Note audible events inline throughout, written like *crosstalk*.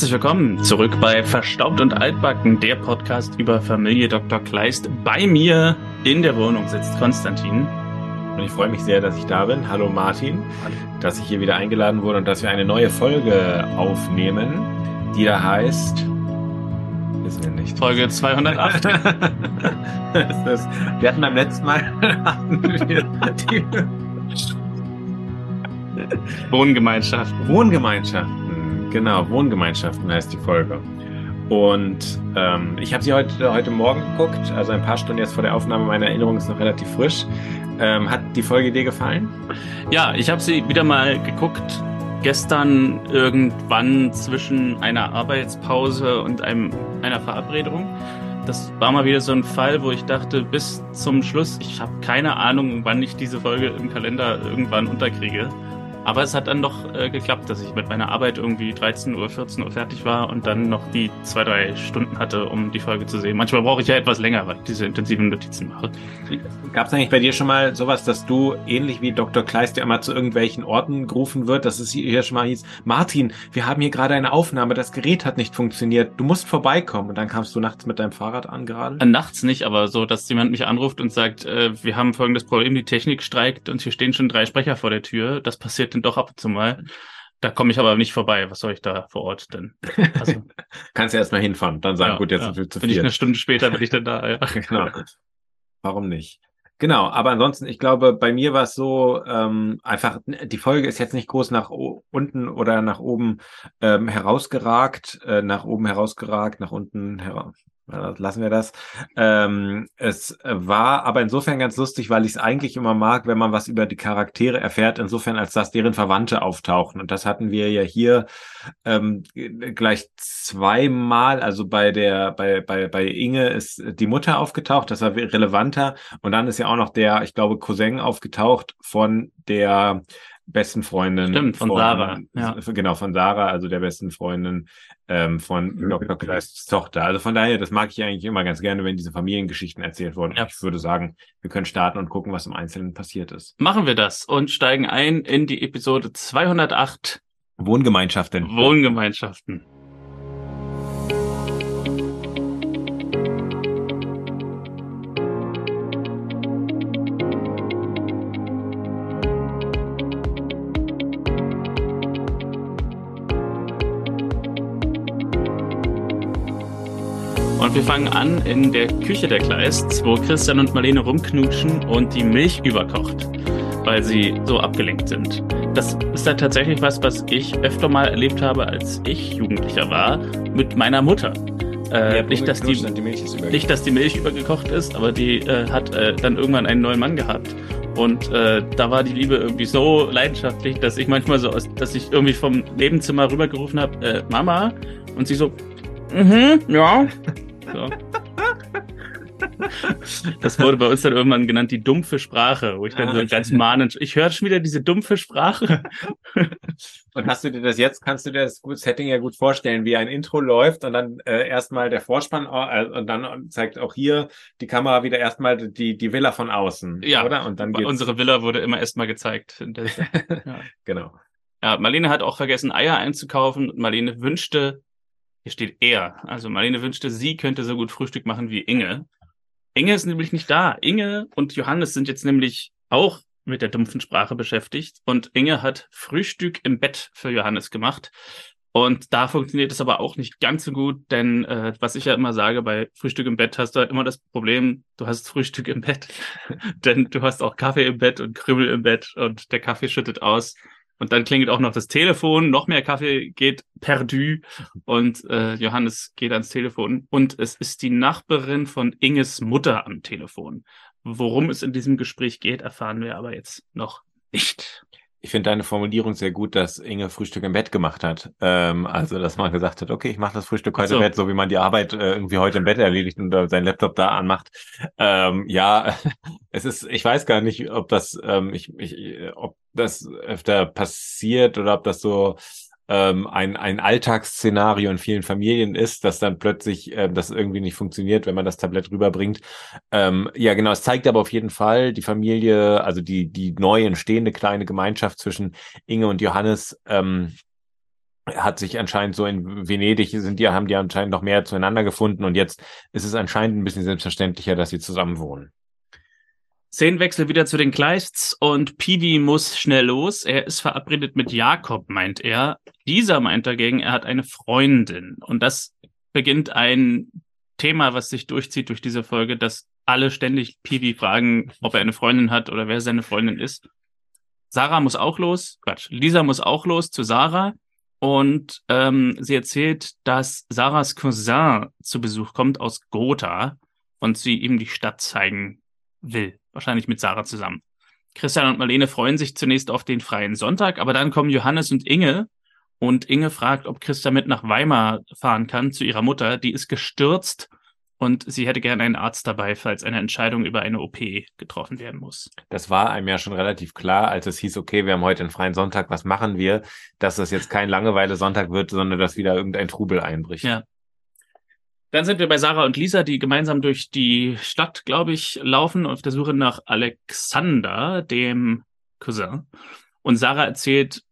Herzlich willkommen zurück bei Verstaubt und Altbacken, der Podcast über Familie Dr. Kleist. Bei mir in der Wohnung sitzt Konstantin. Und ich freue mich sehr, dass ich da bin. Hallo Martin, Hallo. dass ich hier wieder eingeladen wurde und dass wir eine neue Folge aufnehmen, die da heißt. Wissen wir nicht. Folge 208. *laughs* das, wir hatten beim letzten Mal. *laughs* Wohngemeinschaften. Wohngemeinschaften. Genau, Wohngemeinschaften heißt die Folge. Und ähm, ich habe sie heute, heute Morgen geguckt, also ein paar Stunden jetzt vor der Aufnahme. Meine Erinnerung ist noch relativ frisch. Ähm, hat die Folge dir gefallen? Ja, ich habe sie wieder mal geguckt. Gestern irgendwann zwischen einer Arbeitspause und einem, einer Verabredung. Das war mal wieder so ein Fall, wo ich dachte, bis zum Schluss, ich habe keine Ahnung, wann ich diese Folge im Kalender irgendwann unterkriege. Aber es hat dann doch äh, geklappt, dass ich mit meiner Arbeit irgendwie 13 Uhr, 14 Uhr fertig war und dann noch die zwei, drei Stunden hatte, um die Folge zu sehen. Manchmal brauche ich ja etwas länger, weil ich diese intensiven Notizen mache. Gab es eigentlich bei dir schon mal sowas, dass du ähnlich wie Dr. Kleist ja immer zu irgendwelchen Orten gerufen wird, dass es hier schon mal hieß, Martin, wir haben hier gerade eine Aufnahme, das Gerät hat nicht funktioniert, du musst vorbeikommen. Und dann kamst du nachts mit deinem Fahrrad an gerade? Äh, nachts nicht, aber so, dass jemand mich anruft und sagt, äh, wir haben folgendes Problem, die Technik streikt und hier stehen schon drei Sprecher vor der Tür. Das passiert denn doch ab und zu mal. Da komme ich aber nicht vorbei. Was soll ich da vor Ort denn? Also, *laughs* Kannst du erstmal hinfahren, dann sagen, ja, gut, jetzt ja. sind wir zu viel. Bin ich eine Stunde später, bin ich dann da, ja. *laughs* genau. Warum nicht? Genau, aber ansonsten, ich glaube, bei mir war es so, ähm, einfach, die Folge ist jetzt nicht groß nach unten oder nach oben ähm, herausgeragt, äh, nach oben herausgeragt, nach unten heraus lassen wir das. Ähm, es war aber insofern ganz lustig, weil ich es eigentlich immer mag, wenn man was über die Charaktere erfährt, insofern als dass deren Verwandte auftauchen. Und das hatten wir ja hier ähm, gleich zweimal. Also bei der, bei, bei, bei Inge ist die Mutter aufgetaucht, das war relevanter. Und dann ist ja auch noch der, ich glaube, Cousin aufgetaucht von der besten Freundin. Stimmt, von, von Sarah. Ja. Genau, von Sarah, also der besten Freundin ähm, von Dr. Kleists Tochter. Also von daher, das mag ich eigentlich immer ganz gerne, wenn diese Familiengeschichten erzählt wurden. Ja. Ich würde sagen, wir können starten und gucken, was im Einzelnen passiert ist. Machen wir das und steigen ein in die Episode 208. Wohngemeinschaften. Wohngemeinschaften. Fangen an in der Küche der Kleists, wo Christian und Marlene rumknutschen und die Milch überkocht, weil sie so abgelenkt sind. Das ist ja tatsächlich was, was ich öfter mal erlebt habe, als ich Jugendlicher war, mit meiner Mutter. Äh, nicht, dass die, die nicht, dass die Milch übergekocht ist, aber die äh, hat äh, dann irgendwann einen neuen Mann gehabt. Und äh, da war die Liebe irgendwie so leidenschaftlich, dass ich manchmal so, aus, dass ich irgendwie vom Nebenzimmer rübergerufen habe, äh, Mama, und sie so, mhm, ja. *laughs* So. Das wurde bei uns dann irgendwann genannt die dumpfe Sprache, wo ich dann so ganz mahnend, ich höre schon wieder diese dumpfe Sprache. Und hast du dir das jetzt, kannst du dir das Setting ja gut vorstellen, wie ein Intro läuft und dann äh, erstmal der Vorspann äh, und dann zeigt auch hier die Kamera wieder erstmal die, die Villa von außen, ja, oder? Und dann geht's. unsere Villa wurde immer erstmal gezeigt. *laughs* ja. Genau. Ja, Marlene hat auch vergessen, Eier einzukaufen. Marlene wünschte, hier steht er. Also Marlene wünschte, sie könnte so gut Frühstück machen wie Inge. Inge ist nämlich nicht da. Inge und Johannes sind jetzt nämlich auch mit der dumpfen Sprache beschäftigt und Inge hat Frühstück im Bett für Johannes gemacht. Und da funktioniert es aber auch nicht ganz so gut, denn äh, was ich ja immer sage, bei Frühstück im Bett hast du halt immer das Problem, du hast Frühstück im Bett, *laughs* denn du hast auch Kaffee im Bett und Krümmel im Bett und der Kaffee schüttet aus. Und dann klingelt auch noch das Telefon, noch mehr Kaffee geht perdu und äh, Johannes geht ans Telefon. Und es ist die Nachbarin von Inges Mutter am Telefon. Worum es in diesem Gespräch geht, erfahren wir aber jetzt noch nicht. Ich finde deine Formulierung sehr gut, dass Inge Frühstück im Bett gemacht hat. Ähm, also, dass man gesagt hat, okay, ich mache das Frühstück heute so. im Bett, so wie man die Arbeit äh, irgendwie heute im Bett erledigt und äh, seinen Laptop da anmacht. Ähm, ja, *laughs* es ist, ich weiß gar nicht, ob das, ähm, ich, ich, ob das öfter passiert oder ob das so ähm, ein, ein Alltagsszenario in vielen Familien ist, dass dann plötzlich äh, das irgendwie nicht funktioniert, wenn man das Tablett rüberbringt. Ähm, ja, genau, es zeigt aber auf jeden Fall die Familie, also die, die neu entstehende kleine Gemeinschaft zwischen Inge und Johannes, ähm, hat sich anscheinend so in Venedig sind die, haben die anscheinend noch mehr zueinander gefunden und jetzt ist es anscheinend ein bisschen selbstverständlicher, dass sie zusammen wohnen. Szenenwechsel wieder zu den Kleists und Pivi muss schnell los. Er ist verabredet mit Jakob, meint er. Dieser meint dagegen, er hat eine Freundin. Und das beginnt ein Thema, was sich durchzieht durch diese Folge, dass alle ständig Pivi fragen, ob er eine Freundin hat oder wer seine Freundin ist. Sarah muss auch los, Quatsch, Lisa muss auch los zu Sarah. Und ähm, sie erzählt, dass Sarahs Cousin zu Besuch kommt aus Gotha und sie ihm die Stadt zeigen will. Wahrscheinlich mit Sarah zusammen. Christian und Marlene freuen sich zunächst auf den freien Sonntag, aber dann kommen Johannes und Inge und Inge fragt, ob Christian mit nach Weimar fahren kann zu ihrer Mutter. Die ist gestürzt und sie hätte gerne einen Arzt dabei, falls eine Entscheidung über eine OP getroffen werden muss. Das war einem ja schon relativ klar, als es hieß, okay, wir haben heute einen freien Sonntag, was machen wir? Dass das jetzt kein Langeweile-Sonntag wird, sondern dass wieder irgendein Trubel einbricht. Ja. Dann sind wir bei Sarah und Lisa, die gemeinsam durch die Stadt, glaube ich, laufen auf der Suche nach Alexander, dem Cousin. Und Sarah erzählt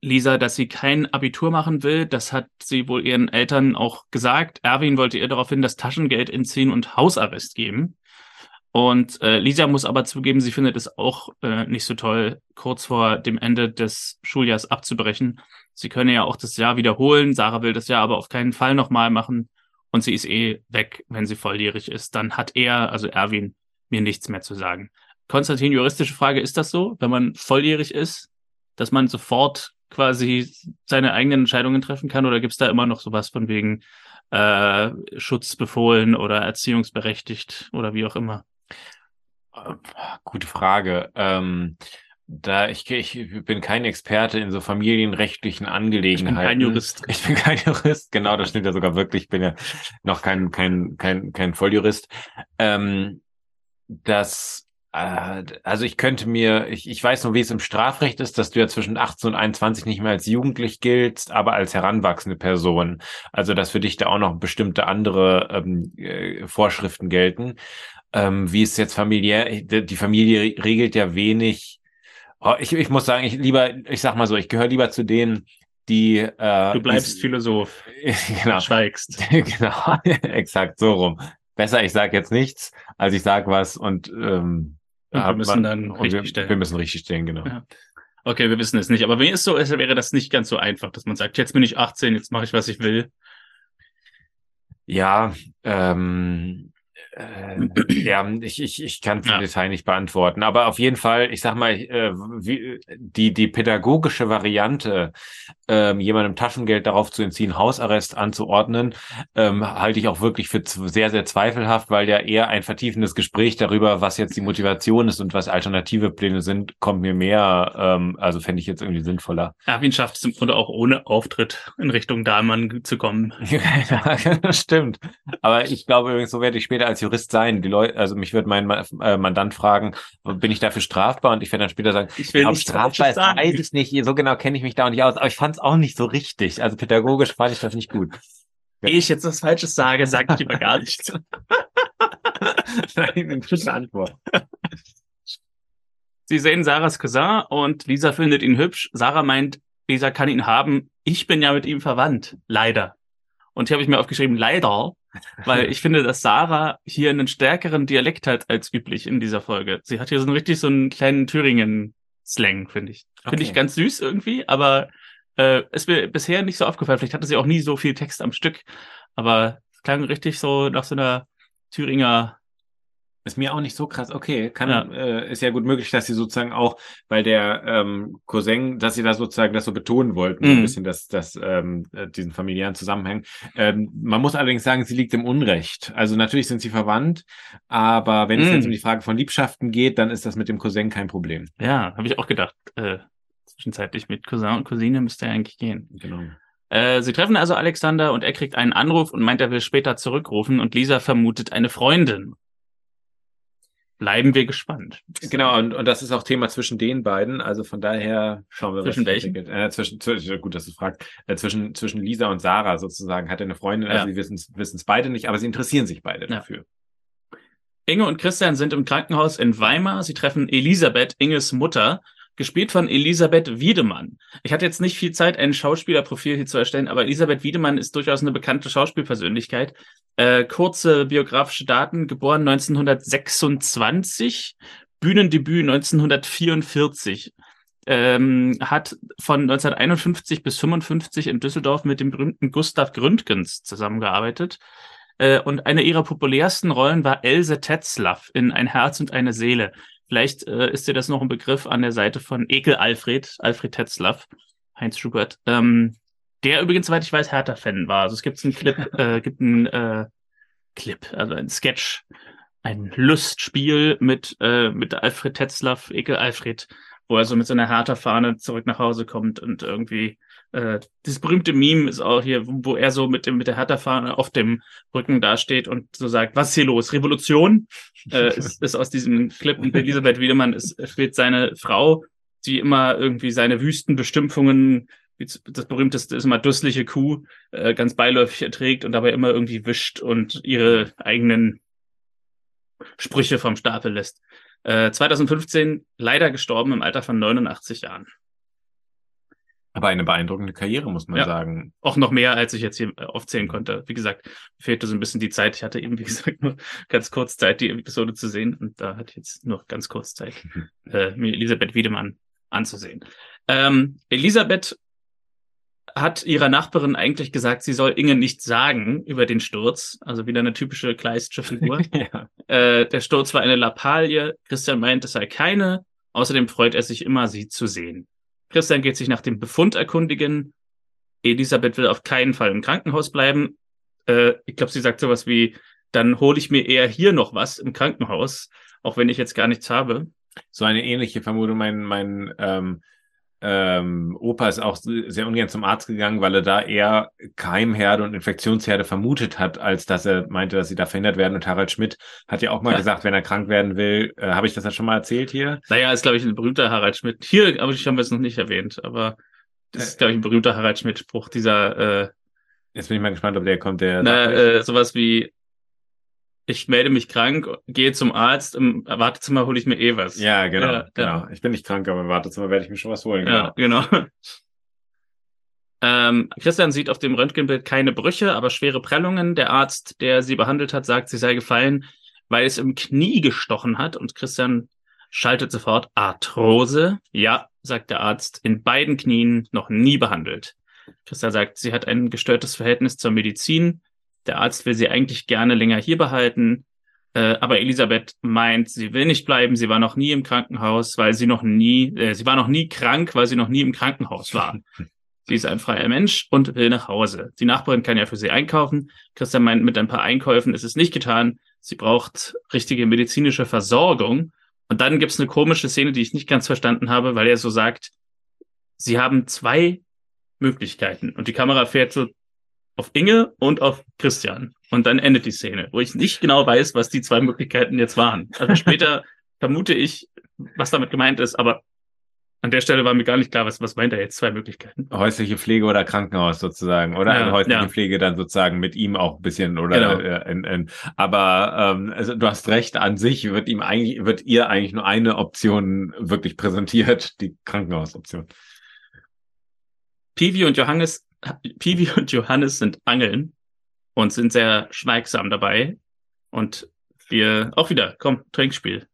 Lisa, dass sie kein Abitur machen will. Das hat sie wohl ihren Eltern auch gesagt. Erwin wollte ihr daraufhin das Taschengeld entziehen und Hausarrest geben. Und äh, Lisa muss aber zugeben, sie findet es auch äh, nicht so toll, kurz vor dem Ende des Schuljahrs abzubrechen. Sie könne ja auch das Jahr wiederholen. Sarah will das Jahr aber auf keinen Fall nochmal machen. Und sie ist eh weg, wenn sie volljährig ist. Dann hat er, also Erwin, mir nichts mehr zu sagen. Konstantin, juristische Frage, ist das so, wenn man volljährig ist, dass man sofort quasi seine eigenen Entscheidungen treffen kann? Oder gibt es da immer noch sowas von wegen äh, Schutzbefohlen oder erziehungsberechtigt oder wie auch immer? Gute Frage. Ähm, da ich, ich bin kein Experte in so familienrechtlichen Angelegenheiten. Ich bin kein Jurist. Ich bin kein Jurist, genau, das stimmt ja sogar wirklich. Ich bin ja noch kein, kein, kein, kein Volljurist. Ähm, das äh, also ich könnte mir, ich, ich weiß nur, wie es im Strafrecht ist, dass du ja zwischen 18 und 21 nicht mehr als jugendlich giltst, aber als heranwachsende Person. Also dass für dich da auch noch bestimmte andere ähm, äh, Vorschriften gelten. Ähm, wie es jetzt familiär, die Familie regelt ja wenig. Oh, ich, ich muss sagen, ich lieber, ich sag mal so, ich gehöre lieber zu denen, die äh, Du bleibst die, Philosoph. *laughs* genau. Schweigst. *laughs* genau, *laughs* exakt so rum. Besser, ich sage jetzt nichts, als ich sage was und ähm, und wir müssen dann richtig wir, stellen. Wir müssen richtig stellen, genau. Ja. Okay, wir wissen es nicht. Aber wenn es so ist, wäre das nicht ganz so einfach, dass man sagt, jetzt bin ich 18, jetzt mache ich, was ich will. Ja, ähm, äh, ja, ich, ich, ich kann es im ja. Detail nicht beantworten. Aber auf jeden Fall, ich sag mal, äh, wie, die, die pädagogische Variante, ähm, jemandem Taschengeld darauf zu entziehen, Hausarrest anzuordnen, ähm, halte ich auch wirklich für sehr, sehr zweifelhaft, weil ja eher ein vertiefendes Gespräch darüber, was jetzt die Motivation ist und was alternative Pläne sind, kommt mir mehr, ähm, also fände ich jetzt irgendwie sinnvoller. Erwin schafft es im Grunde auch ohne Auftritt in Richtung Dahlmann zu kommen. *laughs* ja, das *laughs* stimmt. Aber ich glaube übrigens, so werde ich später als Jurist sein. Die Leute, also mich wird mein äh, Mandant fragen, bin ich dafür strafbar? Und ich werde dann später sagen, ich will nicht strafbar ist, weiß ich nicht. So genau kenne ich mich da nicht aus. Aber ich fand es auch nicht so richtig. Also pädagogisch fand ich das nicht gut. Ehe ich jetzt was Falsches sage, sage ich lieber gar nichts. *laughs* Nein, eine Antwort. Sie sehen Sarahs Cousin und Lisa findet ihn hübsch. Sarah meint, Lisa kann ihn haben. Ich bin ja mit ihm verwandt. Leider. Und hier habe ich mir aufgeschrieben, leider, weil *laughs* ich finde, dass Sarah hier einen stärkeren Dialekt hat als üblich in dieser Folge. Sie hat hier so einen richtig so einen kleinen Thüringen-Slang, finde ich. Finde okay. ich ganz süß irgendwie, aber äh, ist mir bisher nicht so aufgefallen. Vielleicht hatte sie auch nie so viel Text am Stück, aber es klang richtig so nach so einer Thüringer ist mir auch nicht so krass. Okay, kann, ja. Äh, ist ja gut möglich, dass sie sozusagen auch, weil der ähm, Cousin, dass sie da sozusagen das so betonen wollten, mhm. ein bisschen das, das, ähm, äh, diesen familiären Zusammenhang. Ähm, man muss allerdings sagen, sie liegt im Unrecht. Also natürlich sind sie verwandt, aber wenn mhm. es jetzt mhm. um die Frage von Liebschaften geht, dann ist das mit dem Cousin kein Problem. Ja, habe ich auch gedacht. Äh, zwischenzeitlich mit Cousin und Cousine müsste er eigentlich gehen. Genau. Äh, sie treffen also Alexander und er kriegt einen Anruf und meint, er will später zurückrufen und Lisa vermutet eine Freundin bleiben wir gespannt. Genau, und, und das ist auch Thema zwischen den beiden. Also von daher schauen wir, zwischen was welchen? Äh, zwischen, zwischen, gut, dass du fragst, äh, zwischen, zwischen Lisa und Sarah sozusagen hat er eine Freundin, also ja. sie wissen es beide nicht, aber sie interessieren sich beide ja. dafür. Inge und Christian sind im Krankenhaus in Weimar. Sie treffen Elisabeth, Inges Mutter. Gespielt von Elisabeth Wiedemann. Ich hatte jetzt nicht viel Zeit, ein Schauspielerprofil hier zu erstellen, aber Elisabeth Wiedemann ist durchaus eine bekannte Schauspielpersönlichkeit. Äh, kurze biografische Daten, geboren 1926, Bühnendebüt 1944. Ähm, hat von 1951 bis 55 in Düsseldorf mit dem berühmten Gustav Gründgens zusammengearbeitet. Äh, und eine ihrer populärsten Rollen war Else Tetzlaff in Ein Herz und eine Seele. Vielleicht äh, ist dir das noch ein Begriff an der Seite von Ekel Alfred, Alfred Tetzlaff, Heinz Schubert, ähm, der übrigens, soweit ich weiß, Hertha-Fan war. Also es gibt einen Clip, *laughs* äh, gibt einen äh, Clip, also ein Sketch, ein Lustspiel mit, äh, mit Alfred Tetzlaff, Ekel Alfred, wo er so mit seiner Hertha-Fahne zurück nach Hause kommt und irgendwie äh, dieses berühmte Meme ist auch hier, wo er so mit dem mit der Hertha-Fahne auf dem Rücken dasteht und so sagt, was ist hier los? Revolution? *laughs* Äh, ist, ist aus diesem Clip und Elisabeth Wiedemann ist, spielt seine Frau, die immer irgendwie seine Wüstenbestimmungen das berühmteste ist immer dussliche Kuh, äh, ganz beiläufig erträgt und dabei immer irgendwie wischt und ihre eigenen Sprüche vom Stapel lässt. Äh, 2015 leider gestorben im Alter von 89 Jahren. Aber eine beeindruckende Karriere, muss man Ja. sagen. Auch noch mehr, als ich jetzt hier äh, aufzählen konnte. Wie gesagt, fehlte so ein bisschen die Zeit. Ich hatte eben, *laughs* wie gesagt, nur ganz kurz Zeit, die Episode zu sehen. Und da hatte ich jetzt nur ganz kurz Zeit, äh, mir Elisabeth Wiedemann anzusehen. Ähm, Elisabeth hat ihrer Nachbarin eigentlich gesagt, sie soll Inge nichts sagen über den Sturz. Also wieder eine typische Kleistsche Figur. *laughs* ja. Äh, der Sturz war eine Lappalie. Christian meint, es sei keine. Außerdem freut er sich immer, sie zu sehen. Christian geht sich nach dem Befund erkundigen. Elisabeth will auf keinen Fall im Krankenhaus bleiben. Äh, ich glaube, sie sagt sowas wie, dann hole ich mir eher hier noch was im Krankenhaus, auch wenn ich jetzt gar nichts habe. So eine ähnliche Vermutung. Mein, mein ähm, ähm, Opa ist auch sehr ungern zum Arzt gegangen, weil er da eher Keimherde und Infektionsherde vermutet hat, als dass er meinte, dass sie da verhindert werden. Und Harald Schmidt hat ja auch mal Ja. gesagt, wenn er krank werden will, äh, habe ich das ja schon mal erzählt hier? Naja, ist, glaube ich, ein berühmter Harald Schmidt. Hier, aber ich haben wir es noch nicht erwähnt, aber das ist, glaube ich, ein berühmter Harald Schmidt-Spruch, dieser äh, Jetzt bin ich mal gespannt, ob der kommt, der Na, äh, sowas wie, ich melde mich krank, gehe zum Arzt, im Wartezimmer hole ich mir eh was. ja, genau, Ja, genau. Ich bin nicht krank, aber im Wartezimmer werde ich mir schon was holen. Ja, genau. Ähm, Christian sieht auf dem Röntgenbild keine Brüche, aber schwere Prellungen. Der Arzt, der sie behandelt hat, sagt, sie sei gefallen, weil es im Knie gestochen hat. Und Christian schaltet sofort Arthrose. Ja, sagt der Arzt, in beiden Knien noch nie behandelt. Christian sagt, sie hat ein gestörtes Verhältnis zur Medizin. Der Arzt will sie eigentlich gerne länger hier behalten. Äh, aber Elisabeth meint, sie will nicht bleiben. Sie war noch nie im Krankenhaus, weil sie noch nie, äh, sie war noch nie krank, weil sie noch nie im Krankenhaus war. *laughs* Sie ist ein freier Mensch und will nach Hause. Die Nachbarin kann ja für sie einkaufen. Christian meint, mit ein paar Einkäufen ist es nicht getan. Sie braucht richtige medizinische Versorgung. Und dann gibt's eine komische Szene, die ich nicht ganz verstanden habe, weil er so sagt, sie haben zwei Möglichkeiten. Und die Kamera fährt so auf Inge und auf Christian. Und dann endet die Szene, wo ich nicht genau weiß, was die zwei Möglichkeiten jetzt waren. Also später *laughs* vermute ich, was damit gemeint ist, aber an der Stelle war mir gar nicht klar, was, was meint er jetzt, zwei Möglichkeiten. häusliche Pflege oder Krankenhaus sozusagen. Oder Ja, eine häusliche ja. Pflege dann sozusagen mit ihm auch ein bisschen oder Genau. äh, in, in, aber ähm, also du hast recht, an sich wird ihm eigentlich, wird ihr eigentlich nur eine Option wirklich präsentiert, die Krankenhausoption. Pivi und Johannes, Pivi und Johannes sind angeln und sind sehr schweigsam dabei. Und wir, auch wieder, komm, Trinkspiel.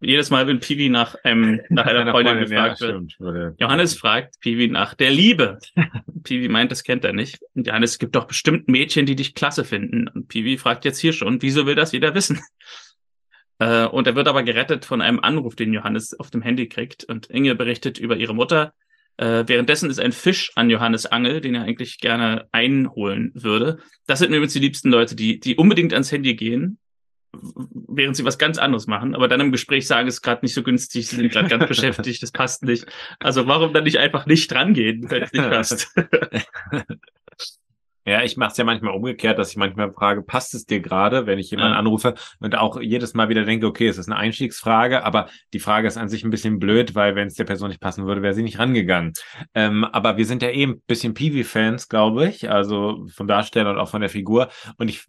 Jedes Mal, wenn Pivi nach einem, nach einer Freundin ja, gefragt wird, stimmt. Johannes fragt Pivi nach der Liebe. *laughs* Pivi meint, das kennt er nicht. Und Johannes, es gibt doch bestimmt Mädchen, die dich klasse finden. Und Pivi fragt jetzt hier schon, wieso will das jeder wissen? *laughs* Äh, und er wird aber gerettet von einem Anruf, den Johannes auf dem Handy kriegt. Und Inge berichtet über ihre Mutter. Äh, währenddessen ist ein Fisch an Johannes Angel, den er eigentlich gerne einholen würde. Das sind mir übrigens die liebsten Leute, die, die unbedingt ans Handy gehen, während sie was ganz anderes machen, aber dann im Gespräch sagen, es ist gerade nicht so günstig, sie sind gerade ganz *laughs* beschäftigt, das passt nicht. Also warum dann nicht einfach nicht drangehen, wenn es nicht *laughs* passt? *laughs* Ja, ich mache es ja manchmal umgekehrt, dass ich manchmal frage, passt es dir gerade, wenn ich jemanden Ja. anrufe und auch jedes Mal wieder denke, okay, es ist eine Einstiegsfrage, aber die Frage ist an sich ein bisschen blöd, weil wenn es der Person nicht passen würde, wäre sie nicht rangegangen. Ähm, aber wir sind ja eben ein bisschen Peewee-Fans, glaube ich, also vom Darsteller und auch von der Figur und ich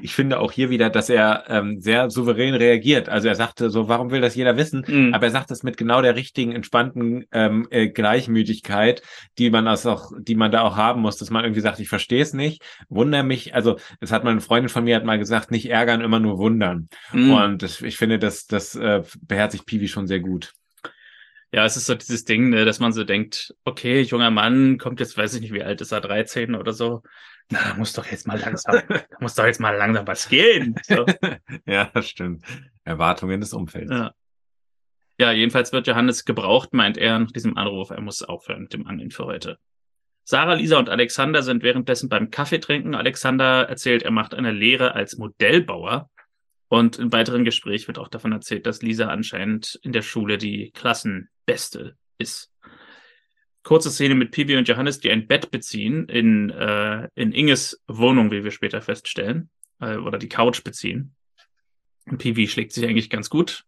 ich finde auch hier wieder, dass er ähm, sehr souverän reagiert. Also er sagte so, warum will das jeder wissen? Mhm. Aber er sagt es mit genau der richtigen, entspannten ähm, äh, Gleichmütigkeit, die man das auch, die man da auch haben muss, dass man irgendwie sagt, ich verstehe es nicht, wundere mich. Also es hat mal eine Freundin von mir hat mal gesagt, nicht ärgern, immer nur wundern. Mhm. Und das, ich finde, das, das äh, beherzigt Piwi schon sehr gut. Ja, es ist so dieses Ding, ne, dass man so denkt, okay, junger Mann, kommt jetzt, weiß ich nicht, wie alt ist er, 13 oder so. Na, muss doch jetzt mal langsam, muss doch jetzt mal langsam was gehen. So. *laughs* ja, stimmt. Erwartungen des Umfelds. Ja. ja, jedenfalls wird Johannes gebraucht, meint er nach diesem Anruf. Er muss aufhören mit dem Angeln für heute. Sarah, Lisa und Alexander sind währenddessen beim Kaffee trinken. Alexander erzählt, er macht eine Lehre als Modellbauer und im weiteren Gespräch wird auch davon erzählt, dass Lisa anscheinend in der Schule die Klassenbeste ist. Kurze Szene mit Pibi und Johannes, die ein Bett beziehen in, äh, in Inges Wohnung, wie wir später feststellen, äh, oder die Couch beziehen. Und Pibi schlägt sich eigentlich ganz gut.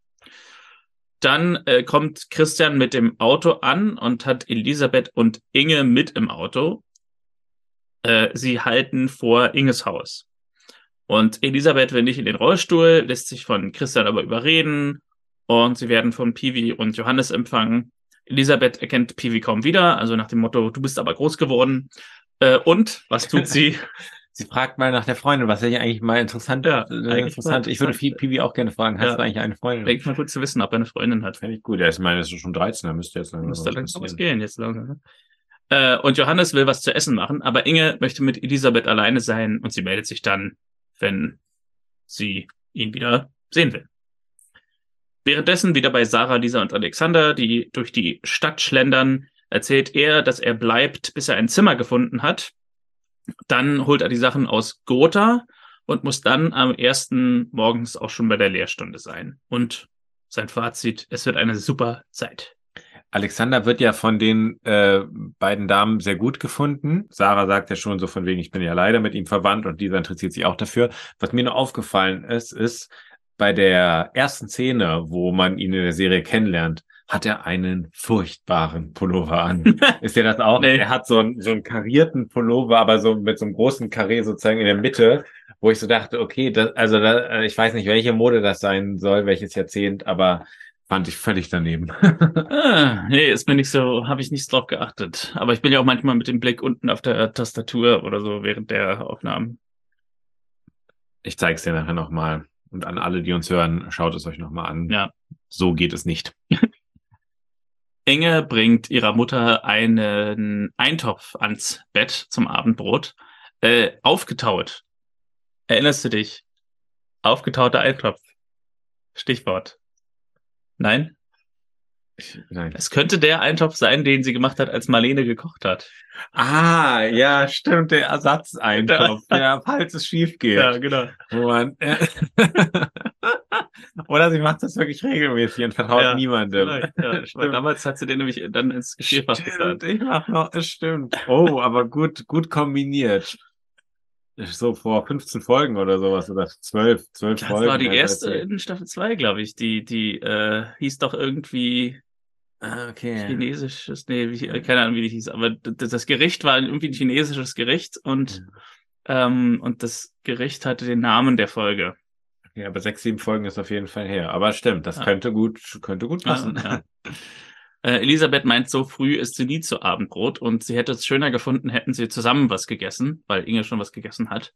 Dann äh, kommt Christian mit dem Auto an und hat Elisabeth und Inge mit im Auto. Äh, sie halten vor Inges Haus. Und Elisabeth will nicht in den Rollstuhl, lässt sich von Christian aber überreden und sie werden von Piwi und Johannes empfangen. Elisabeth erkennt Piwi kaum wieder, also nach dem Motto, du bist aber groß geworden. Äh, und was tut sie? *laughs* sie fragt mal nach der Freundin, was ja eigentlich mal interessant ja, äh, interessant. Ich würde Piwi auch gerne fragen, hast ja. du eigentlich eine Freundin? Denkt mal gut zu wissen, ob er eine Freundin hat. Fände ich gut. Ja, ich meine, es ist schon 13, da müsste jetzt langsam müsste langsam was gehen. Jetzt langsam. Ne? Äh, und Johannes will was zu essen machen, aber Inge möchte mit Elisabeth alleine sein und sie meldet sich dann wenn sie ihn wieder sehen will. Währenddessen wieder bei Sarah, Lisa und Alexander, die durch die Stadt schlendern, erzählt er, dass er bleibt, bis er ein Zimmer gefunden hat. Dann holt er die Sachen aus Gotha und muss dann am ersten morgens auch schon bei der Lehrstunde sein. Und sein Fazit, es wird eine super Zeit. Alexander wird ja von den äh, beiden Damen sehr gut gefunden. Sarah sagt ja schon so von wegen, ich bin ja leider mit ihm verwandt und dieser interessiert sich auch dafür. Was mir nur aufgefallen ist, ist bei der ersten Szene, wo man ihn in der Serie kennenlernt, hat er einen furchtbaren Pullover an. *laughs* ist ja das auch? Nee. Er hat so einen, so einen karierten Pullover, aber so mit so einem großen Karree sozusagen in der Mitte, wo ich so dachte, okay, das, also da, äh, ich weiß nicht, welche Mode das sein soll, welches Jahrzehnt, aber Fand ich völlig daneben. *laughs* ah, nee, ist mir nicht so, habe ich nicht drauf geachtet. Aber ich bin ja auch manchmal mit dem Blick unten auf der Tastatur oder so während der Aufnahmen. Ich zeige es dir nachher nochmal. Und an alle, die uns hören, schaut es euch nochmal an. Ja. So geht es nicht. *laughs* Inge bringt ihrer Mutter einen Eintopf ans Bett zum Abendbrot. Äh, aufgetaut. Erinnerst du dich? Aufgetauter Eintopf. Stichwort. Nein? Nein. Es könnte der Eintopf sein, den sie gemacht hat, als Marlene gekocht hat. Ah, ja, stimmt, der Ersatzeintopf, *laughs* ja, falls es schief geht. Ja, genau. Man, äh, *laughs* Oder sie macht das wirklich regelmäßig und vertraut ja, niemandem. Ja, damals hat sie den nämlich dann ins Geschirrfach getan. Ich mach noch, es stimmt. Oh, aber gut, gut kombiniert so vor 15 Folgen oder sowas oder 12, 12 das Folgen. Das war die erste in Staffel 2, glaube ich. Die, die äh, hieß doch irgendwie ah, okay. chinesisches, nee, wie, keine Ahnung, wie die hieß, aber das Gericht war irgendwie ein chinesisches Gericht und, ja. ähm, und das Gericht hatte den Namen der Folge. Ja, aber sechs, sieben Folgen ist auf jeden Fall her. Aber stimmt, das ja. könnte gut, könnte gut passen. Ja, *laughs* äh, Elisabeth meint, so früh ist sie nie zu Abendbrot und sie hätte es schöner gefunden, hätten sie zusammen was gegessen, weil Inge schon was gegessen hat.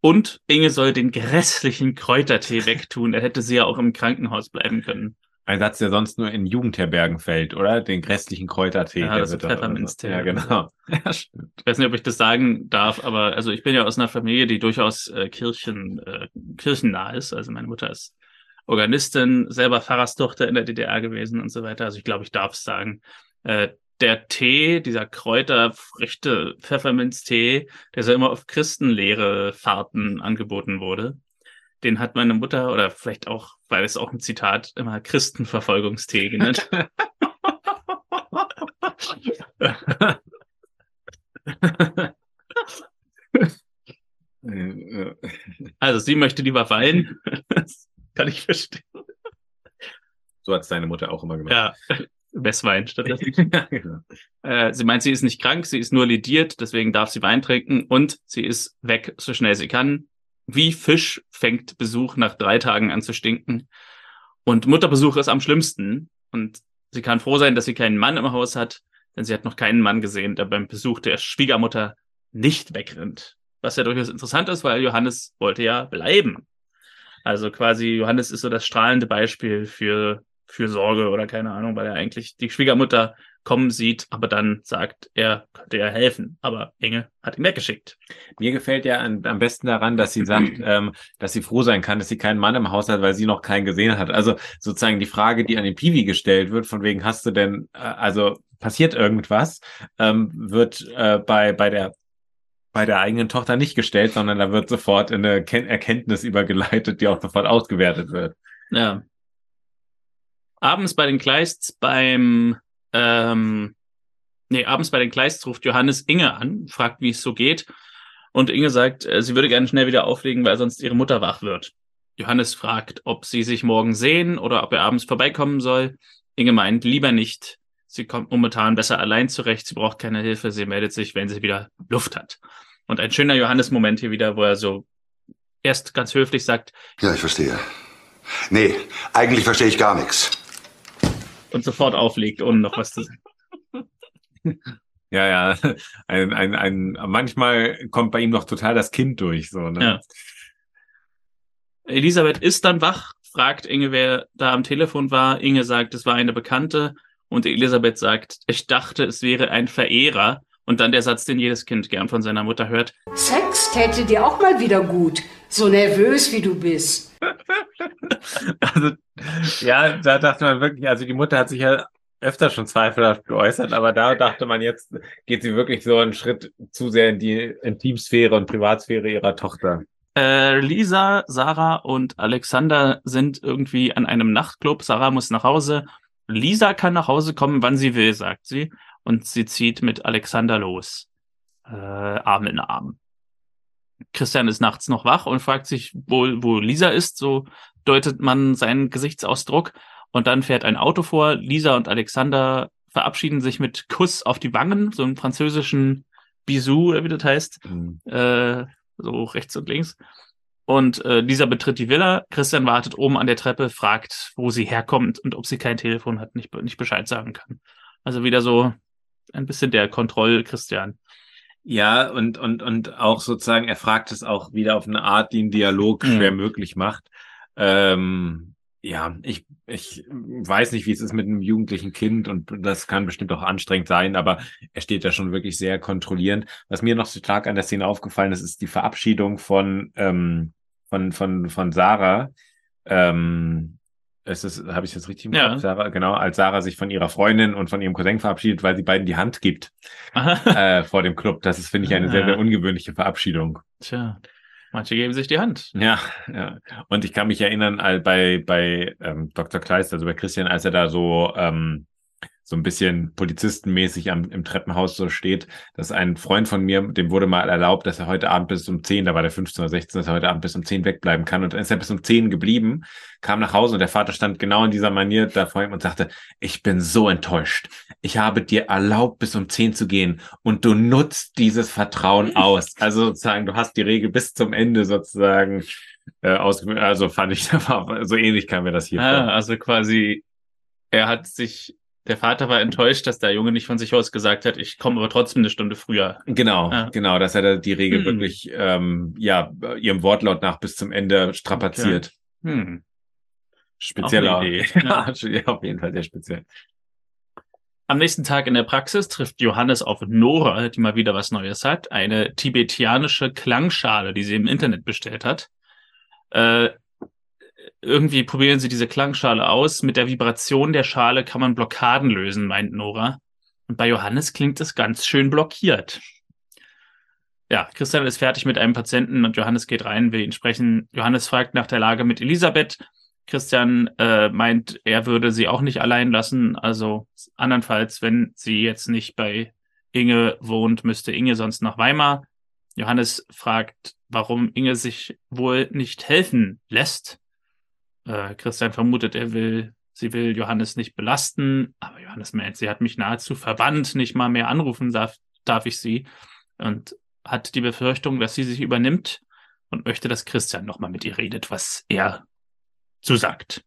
Und Inge soll den grässlichen Kräutertee wegtun. Er hätte sie ja auch im Krankenhaus bleiben können. Ein Satz, der sonst nur in Jugendherbergen fällt, oder? Den grässlichen Kräutertee. Ja, das ist Pfefferminztee. Ja, genau. *laughs* Ja. Ich weiß nicht, ob ich das sagen darf, aber also ich bin ja aus einer Familie, die durchaus äh, Kirchen, äh, kirchennah ist. Also meine Mutter ist Organistin, selber Pfarrerstochter in der DDR gewesen und so weiter. Also ich glaube, ich darf es sagen. Äh, der Tee, dieser Kräuterfrüchte Pfefferminztee, der so immer auf Christenlehre Fahrten angeboten wurde, den hat meine Mutter oder vielleicht auch, weil es auch ein Zitat, immer Christenverfolgungstee genannt. *laughs* *laughs* also sie möchte lieber weinen. *laughs* Kann ich verstehen. So hat es deine Mutter auch immer gemacht. Ja, Westwein stattdessen. *laughs* ja, genau. äh, sie meint, sie ist nicht krank, sie ist nur lidiert, deswegen darf sie Wein trinken und sie ist weg, so schnell sie kann. wie Fisch fängt Besuch nach drei Tagen an zu stinken. Und Mutterbesuch ist am schlimmsten. Und sie kann froh sein, dass sie keinen Mann im Haus hat, denn sie hat noch keinen Mann gesehen, der beim Besuch der Schwiegermutter nicht wegrennt. Was ja durchaus interessant ist, weil Johannes wollte ja bleiben. Also quasi Johannes ist so das strahlende Beispiel für für Sorge oder keine Ahnung, weil er eigentlich die Schwiegermutter kommen sieht, aber dann sagt, er könnte ja helfen. Aber Inge hat ihn weggeschickt. Mir gefällt ja an, am besten daran, dass sie sagt, *clears throat* ähm, dass sie froh sein kann, dass sie keinen Mann im Haus hat, weil sie noch keinen gesehen hat. Also sozusagen die Frage, die an den Piwi gestellt wird, von wegen hast du denn, äh, also passiert irgendwas, ähm, wird äh, bei, bei der bei der eigenen Tochter nicht gestellt, sondern da wird sofort in eine Ken Erkenntnis übergeleitet, die auch sofort ausgewertet wird. Ja. Abends bei den Kleists beim, ähm, nee, abends bei den Kleists ruft Johannes Inge an, fragt, wie es so geht. Und Inge sagt, äh, sie würde gerne schnell wieder auflegen, weil sonst ihre Mutter wach wird. Johannes fragt, ob sie sich morgen sehen oder ob er abends vorbeikommen soll. Inge meint, lieber nicht. Sie kommt momentan besser allein zurecht. Sie braucht keine Hilfe. Sie meldet sich, wenn sie wieder Luft hat. Und ein schöner Johannes-Moment hier wieder, wo er so erst ganz höflich sagt. Ja, ich verstehe. Nee, eigentlich verstehe ich gar nichts. Und sofort auflegt, ohne noch was zu sagen. *laughs* Ja, ja. Ein, ein, ein, manchmal kommt bei ihm noch total das Kind durch. So, ne? Ja. Elisabeth ist dann wach, fragt Inge, wer da am Telefon war. Inge sagt, es war eine Bekannte. Und Elisabeth sagt, ich dachte, es wäre ein Verehrer. Und dann der Satz, den jedes Kind gern von seiner Mutter hört. Sex täte dir auch mal wieder gut, so nervös wie du bist. *laughs* also, ja, da dachte man wirklich, also die Mutter hat sich ja öfter schon zweifelhaft geäußert, aber da dachte man, jetzt geht sie wirklich so einen Schritt zu sehr in die Intimsphäre und Privatsphäre ihrer Tochter. Äh, Lisa, Sarah und Alexander sind irgendwie an einem Nachtclub. Sarah muss nach Hause. Lisa kann nach Hause kommen, wann sie will, sagt sie und sie zieht mit Alexander los. Äh, Arm in Arm. Christian ist nachts noch wach und fragt sich, wo, wo Lisa ist. So deutet man seinen Gesichtsausdruck. Und dann fährt ein Auto vor. Lisa und Alexander verabschieden sich mit Kuss auf die Wangen, so einen französischen Bisou, wie das heißt. Mhm. Äh, so rechts und links. Und äh, Lisa betritt die Villa. Christian wartet oben an der Treppe, fragt, wo sie herkommt und ob sie kein Telefon hat, nicht, nicht Bescheid sagen kann. Also wieder so ein bisschen der Kontroll-Christian. Ja, und, und, und auch sozusagen, er fragt es auch wieder auf eine Art, die einen Dialog mhm. schwer möglich macht. Ähm, ja, ich, ich weiß nicht, wie es ist mit einem jugendlichen Kind und das kann bestimmt auch anstrengend sein, aber er steht da schon wirklich sehr kontrollierend. Was mir noch so stark an der Szene aufgefallen ist, ist die Verabschiedung von, ähm, von, von, von Sarah. Ähm, ist es, habe ich das richtig im ja. Kopf, Sarah, genau, als Sarah sich von ihrer Freundin und von ihrem Cousin verabschiedet, weil sie beiden die Hand gibt *laughs* äh, vor dem Club. Das ist, finde ich, eine sehr, sehr ungewöhnliche Verabschiedung. Tja. Manche geben sich die Hand. Ja, ja. Und ich kann mich erinnern, bei, bei ähm, Dr. Kleist, also bei Christian, als er da so ähm, so ein bisschen polizistenmäßig am, im Treppenhaus so steht, dass ein Freund von mir, dem wurde mal erlaubt, dass er heute Abend bis um 10, da war der 15 oder 16, dass er heute Abend bis um 10 wegbleiben kann. Und dann ist er bis um 10 geblieben, kam nach Hause und der Vater stand genau in dieser Manier da vor ihm und sagte, ich bin so enttäuscht. Ich habe dir erlaubt, bis um 10 zu gehen und du nutzt dieses Vertrauen *laughs* aus. Also sozusagen, du hast die Regel bis zum Ende sozusagen äh, ausgeführt. Also fand ich, *laughs* so ähnlich kam mir das hier ah, vor. Also quasi, er hat sich der Vater war enttäuscht, dass der Junge nicht von sich aus gesagt hat, ich komme aber trotzdem eine Stunde früher. Genau, ja. genau, dass er die Regel hm. wirklich, ähm, ja, ihrem Wortlaut nach bis zum Ende strapaziert. Okay. Hm. Spezieller Idee. *laughs* Ja. *laughs* ja, auf jeden Fall sehr speziell. Am nächsten Tag in der Praxis trifft Johannes auf Nora, die mal wieder was Neues hat. Eine tibetianische Klangschale, die sie im Internet bestellt hat. Äh, irgendwie probieren sie diese Klangschale aus. Mit der Vibration der Schale kann man Blockaden lösen, meint Nora. Und bei Johannes klingt es ganz schön blockiert. Ja, Christian ist fertig mit einem Patienten und Johannes geht rein, will ihn sprechen. Johannes fragt nach der Lage mit Elisabeth. Christian äh, meint, er würde sie auch nicht allein lassen. Also andernfalls, wenn sie jetzt nicht bei Inge wohnt, müsste Inge sonst nach Weimar. Johannes fragt, warum Inge sich wohl nicht helfen lässt. Äh, Christian vermutet, er will, sie will Johannes nicht belasten, aber Johannes meint, sie hat mich nahezu verbannt, nicht mal mehr anrufen darf, darf ich sie und hat die Befürchtung, dass sie sich übernimmt. und möchte, dass Christian nochmal mit ihr redet, was er so sagt.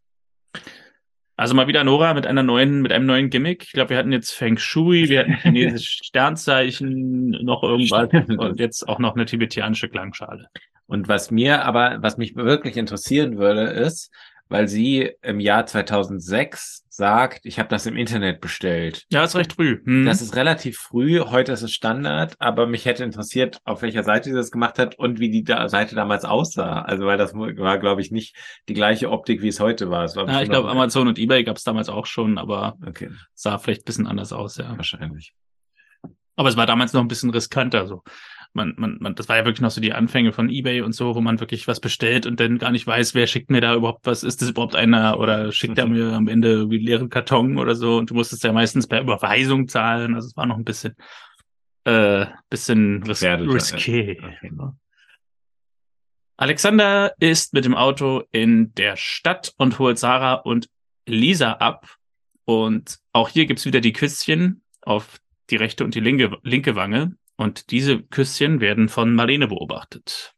Also mal wieder Nora mit einer neuen, mit einem neuen Gimmick. Ich glaube, wir hatten jetzt Feng Shui, wir hatten *laughs* chinesische Sternzeichen, noch irgendwas und jetzt auch noch eine tibetianische Klangschale. Und was mir aber, was mich wirklich interessieren würde, ist, weil sie im Jahr 2006 sagt, ich habe das im Internet bestellt. Ja, ist recht früh. Hm. Das ist relativ früh, heute ist es Standard, aber mich hätte interessiert, auf welcher Seite sie das gemacht hat und wie die da Seite damals aussah. Also weil das war, glaube ich, nicht die gleiche Optik, wie es heute war. Es war ja, ich glaube, Amazon und Ebay gab es damals auch schon, aber Okay, sah vielleicht ein bisschen anders aus, ja. wahrscheinlich. Aber es war damals noch ein bisschen riskanter. So. Man, man, man, das war ja wirklich noch so die Anfänge von eBay und so, wo man wirklich was bestellt und dann gar nicht weiß, wer schickt mir da überhaupt was. Ist das überhaupt einer oder schickt er mir am Ende irgendwie leeren Karton oder so? Und du musstest ja meistens per Überweisung zahlen. Also es war noch ein bisschen, äh, bisschen ris risqué. ja. Alexander ist mit dem Auto in der Stadt und holt Sarah und Lisa ab. Und auch hier gibt's wieder die Küsschen auf die rechte und die linke, linke Wange. Und diese Küsschen werden von Marlene beobachtet.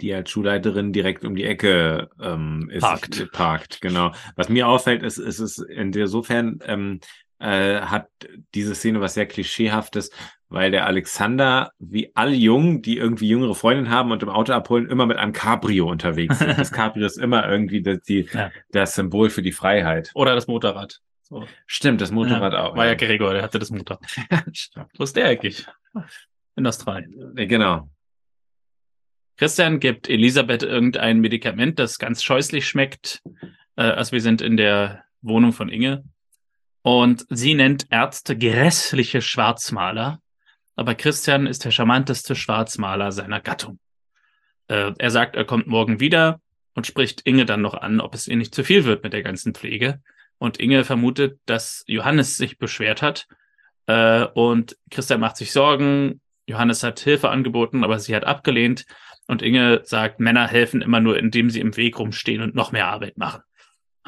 die als Schulleiterin direkt um die Ecke ähm, ist, Parkt. parkt, genau. Was mir auffällt, ist, ist es insofern ähm, äh, hat diese Szene was sehr klischeehaftes, weil der Alexander, wie alle Jungen, die irgendwie jüngere Freundinnen haben und im Auto abholen, immer mit einem Cabrio unterwegs sind. Das *laughs* Cabrio ist immer irgendwie das, die, Ja. das Symbol für die Freiheit. Oder das Motorrad. So. Stimmt, das Motorrad auch. War ja Gregor, der hatte das Motorrad. *laughs* Stimmt. Wo ist der eigentlich? In Australien. Nee, Genau. Christian gibt Elisabeth irgendein Medikament, das ganz scheußlich schmeckt. Äh, also wir sind in der Wohnung von Inge. Und sie nennt Ärzte grässliche Schwarzmaler. Aber Christian ist der charmanteste Schwarzmaler seiner Gattung. Äh, er sagt, er kommt morgen wieder und spricht Inge dann noch an, ob es ihr nicht zu viel wird mit der ganzen Pflege. Und Inge vermutet, dass Johannes sich beschwert hat. Äh, und Christian macht sich Sorgen. Johannes hat Hilfe angeboten, aber sie hat abgelehnt. Und Inge sagt, Männer helfen immer nur, indem sie im Weg rumstehen und noch mehr Arbeit machen.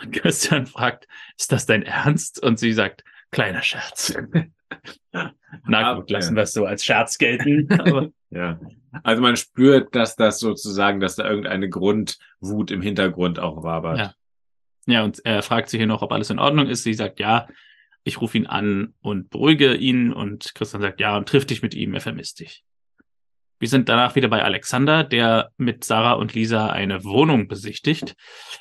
Und *laughs* Christian fragt, ist das dein Ernst? Und sie sagt, kleiner Scherz. *laughs* Na gut, lassen wir es so als Scherz gelten. *laughs* Ja. Also man spürt, dass das sozusagen, dass da irgendeine Grundwut im Hintergrund auch wabert. Ja. Ja, und er fragt sie hier noch, ob alles in Ordnung ist. Sie sagt ja. Ich rufe ihn an und beruhige ihn. Und Christian sagt ja und trifft dich mit ihm. Er vermisst dich. Wir sind danach wieder bei Alexander, der mit Sarah und Lisa eine Wohnung besichtigt.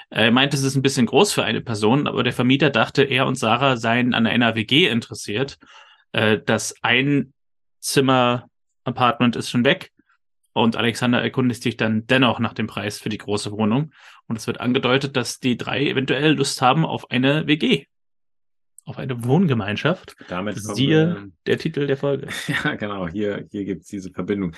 Er meint, es ist ein bisschen groß für eine Person, aber der Vermieter dachte, er und Sarah seien an einer WG interessiert. Äh, Das Einzimmer-Apartment ist schon weg. Und Alexander erkundigt sich dann dennoch nach dem Preis für die große Wohnung. Und es wird angedeutet, dass die drei eventuell Lust haben auf eine WG. Auf eine Wohngemeinschaft. Damit Siehe der Titel der Folge. *laughs* ja, genau, hier, hier gibt's diese Verbindung.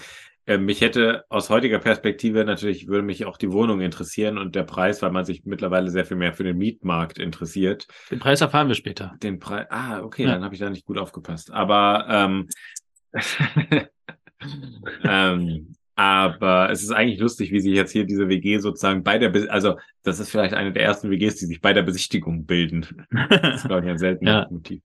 Ähm, mich hätte aus heutiger Perspektive natürlich, würde mich auch die Wohnung interessieren und der Preis, weil man sich mittlerweile sehr viel mehr für den Mietmarkt interessiert. Den Preis erfahren wir später. Den Preis, ah, okay, Ja. dann habe ich da nicht gut aufgepasst. Aber ähm, *laughs* ähm, aber es ist eigentlich lustig, wie sich jetzt hier diese WG sozusagen bei der, Be also das ist vielleicht eine der ersten WGs, die sich bei der Besichtigung bilden. *laughs* Das ist, glaube ich, ein seltenes Ja. Motiv.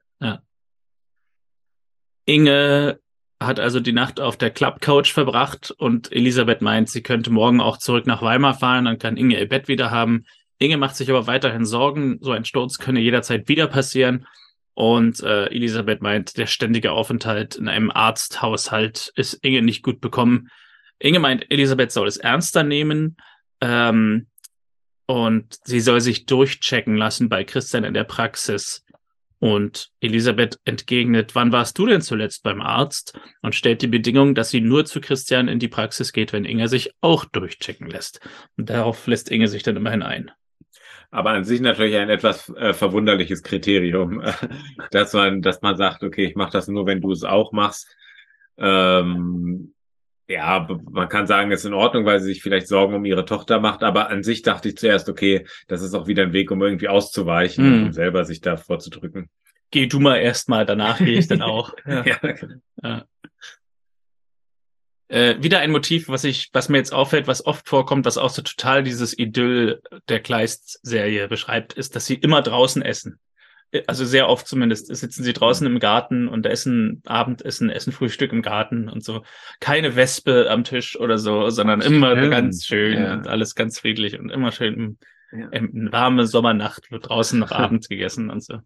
Inge hat also die Nacht auf der Clubcouch verbracht und Elisabeth meint, sie könnte morgen auch zurück nach Weimar fahren, dann kann Inge ihr Bett wieder haben. Inge macht sich aber weiterhin Sorgen, so ein Sturz könne jederzeit wieder passieren. Und äh, Elisabeth meint, der ständige Aufenthalt in einem Arzthaushalt ist Inge nicht gut bekommen. Inge meint, Elisabeth soll es ernster nehmen ähm, und sie soll sich durchchecken lassen bei Christian in der Praxis. Und Elisabeth entgegnet, wann warst du denn zuletzt beim Arzt? Und stellt die Bedingung, dass sie nur zu Christian in die Praxis geht, wenn Inge sich auch durchchecken lässt. Und darauf lässt Inge sich dann immerhin ein. Aber an sich natürlich ein etwas äh, verwunderliches Kriterium, *laughs* dass man, dass man sagt, okay, ich mache das nur, wenn du es auch machst. Ähm, ja, man kann sagen, es ist in Ordnung, weil sie sich vielleicht Sorgen um ihre Tochter macht, aber an sich dachte ich zuerst, okay, das ist auch wieder ein Weg, um irgendwie auszuweichen Hm. und um selber sich da vorzudrücken. Geh du mal erst mal, danach gehe ich dann auch. *laughs* Ja. Äh, wieder ein Motiv, was ich, was mir jetzt auffällt, was oft vorkommt, was auch so total dieses Idyll der Kleist-Serie beschreibt, ist, dass sie immer draußen essen. Also sehr oft zumindest, sitzen sie draußen im Garten und essen Abendessen, essen Frühstück im Garten und so. Keine Wespe am Tisch oder so, sondern immer Stimmt. ganz schön Ja. und alles ganz friedlich und immer schön Ja. eine warme Sommernacht wird draußen noch *laughs* Abend gegessen und so.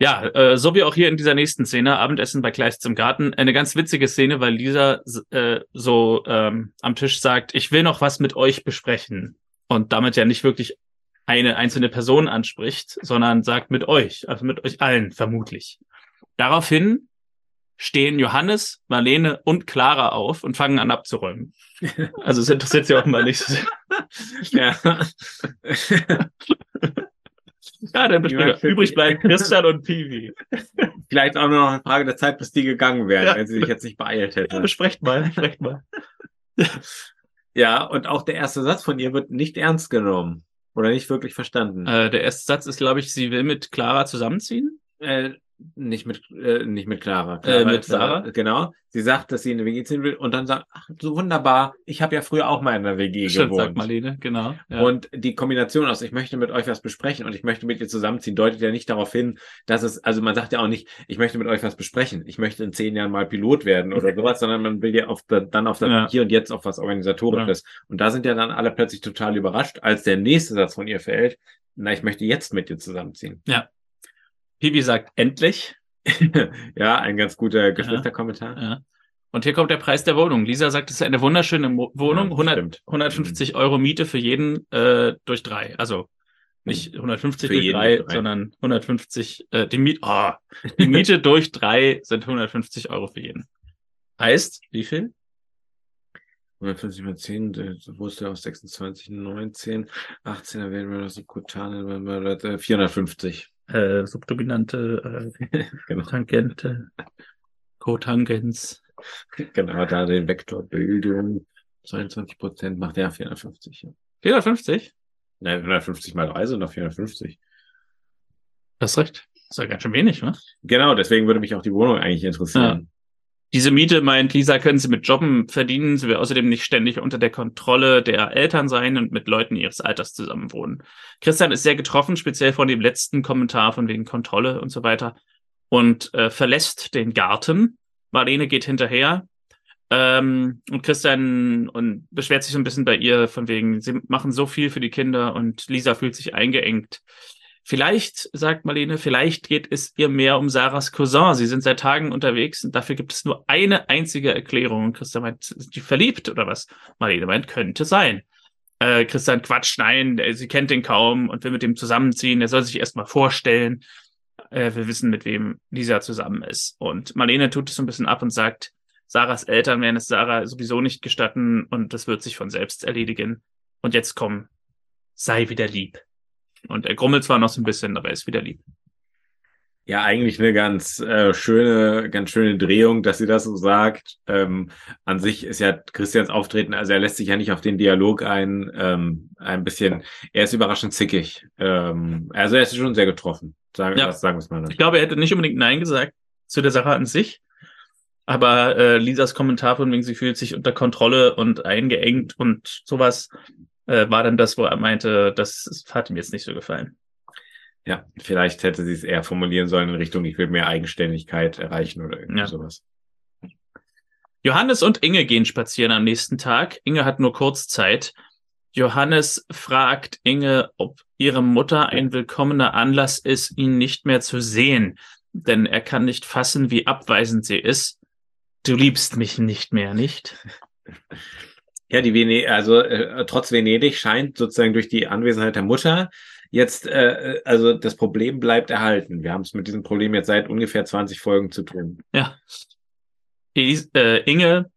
Ja, äh, so wie auch hier in dieser nächsten Szene, Abendessen bei Kleist im Garten. Eine ganz witzige Szene, weil Lisa äh, so ähm, am Tisch sagt, ich will noch was mit euch besprechen. Und damit ja nicht wirklich eine einzelne Person anspricht, sondern sagt mit euch, also mit euch allen vermutlich. Daraufhin stehen Johannes, Marlene und Clara auf und fangen an abzuräumen. Also es interessiert sie auch mal nicht. *laughs* Ja. Ja, dann Ja, übrig bleiben Christian und Piwi. Vielleicht auch nur noch eine Frage der Zeit, bis die gegangen wären, Ja. wenn sie sich jetzt nicht beeilt Ja, hätte. besprecht mal, besprecht mal. Ja, und auch der erste Satz von ihr wird nicht ernst genommen. Oder nicht wirklich verstanden. Äh, der erste Satz ist, glaube ich, sie will mit Clara zusammenziehen. Äh, nicht mit, äh, nicht mit Clara. Äh, Clara mit ist, Sarah? Genau. Sie sagt, dass sie in eine WG ziehen will und dann sagt, ach, so wunderbar, ich habe ja früher auch mal in einer WG Stimmt, sagt gewohnt. Marlene, genau. Ja. Und die Kombination aus, ich möchte mit euch was besprechen und ich möchte mit ihr zusammenziehen, deutet ja nicht darauf hin, dass es, also man sagt ja auch nicht, ich möchte mit euch was besprechen, ich möchte in zehn Jahren mal Pilot werden oder *laughs* sowas, sondern man will ja auf der, dann auf das Ja. Hier und Jetzt auf was Organisatorisches. Und da sind ja dann alle plötzlich total überrascht, als der nächste Satz von ihr fällt, na, ich möchte jetzt mit dir zusammenziehen. Piwi sagt endlich. *laughs* ja, ein ganz guter Geschwisterkommentar. Ja. Und hier kommt der Preis der Wohnung. Lisa sagt, es ist eine wunderschöne Wohnung. Ja, 100, stimmt. 150 Euro Miete für jeden äh, durch drei. Also nicht 150 Für durch drei, drei. sondern 150, äh, die, Miet oh, die Miete *laughs* durch drei sind 150 Euro für jeden. Heißt, wie viel? 150 mal 10, das wusste aus 26, 19, 18, dann werden wir das Subkutane, wenn wir das, äh, 450. Äh, Subdominante, äh, *laughs* Genau. Tangente, Cotangens. Genau, da den Vektor Bildung. 22 Prozent macht ja 450. Ja. 450? Nein, 150 mal 3 sind noch 450. Das ist recht. Das ist ja ganz schön wenig, ne? Genau, deswegen würde mich auch die Wohnung eigentlich interessieren. Diese Miete, meint Lisa, können sie mit Jobben verdienen. Sie will außerdem nicht ständig unter der Kontrolle der Eltern sein und mit Leuten ihres Alters zusammenwohnen. Christian ist sehr getroffen, speziell von dem letzten Kommentar von wegen Kontrolle und so weiter. Und äh, verlässt den Garten. Marlene geht hinterher. Ähm, und Christian und beschwert sich so ein bisschen bei ihr von wegen, sie machen so viel für die Kinder und Lisa fühlt sich eingeengt. Vielleicht, sagt Marlene, vielleicht geht es ihr mehr um Sarahs Cousin. Sie sind seit Tagen unterwegs und dafür gibt es nur eine einzige Erklärung. Und Christian meint, sind die verliebt oder was? Marlene meint, könnte sein. Äh, Christian quatscht, nein, der- sie kennt ihn kaum und will mit ihm zusammenziehen. Er soll sich erstmal vorstellen. Äh, wir wissen, mit wem Lisa zusammen ist. Und Marlene tut es so ein bisschen ab und sagt, Sarahs Eltern werden es Sarah sowieso nicht gestatten und das wird sich von selbst erledigen. Und jetzt komm, sei wieder lieb. Und er grummelt zwar noch so ein bisschen, aber er ist wieder lieb. Ja, eigentlich eine ganz äh, schöne, ganz schöne Drehung, dass sie das so sagt. Ähm, an sich ist ja Christians Auftreten, also er lässt sich ja nicht auf den Dialog ein, ähm, ein bisschen, er ist überraschend zickig. Ähm, also er ist schon sehr getroffen. Sagen, Ja. sagen wir es mal. Ich glaube, er hätte nicht unbedingt Nein gesagt zu der Sache an sich. Aber äh, Lisas Kommentar von wegen, sie fühlt sich unter Kontrolle und eingeengt und sowas, äh, war dann das, wo er meinte, das hat ihm jetzt nicht so gefallen. Ja, vielleicht hätte sie es eher formulieren sollen in Richtung, ich will mehr Eigenständigkeit erreichen oder irgendwie Ja. sowas. Johannes und Inge gehen spazieren am nächsten Tag. Inge hat nur kurz Zeit. Johannes fragt Inge, ob ihre Mutter ein willkommener Anlass ist, ihn nicht mehr zu sehen. Denn er kann nicht fassen, wie abweisend sie ist. Du liebst mich nicht mehr, nicht? *laughs* Ja, die Venedig, also äh, trotz Venedig scheint sozusagen durch die Anwesenheit der Mutter jetzt, äh, also das Problem bleibt erhalten. Wir haben es mit diesem Problem jetzt seit ungefähr 20 Folgen zu tun. Ja. Elis äh, Inge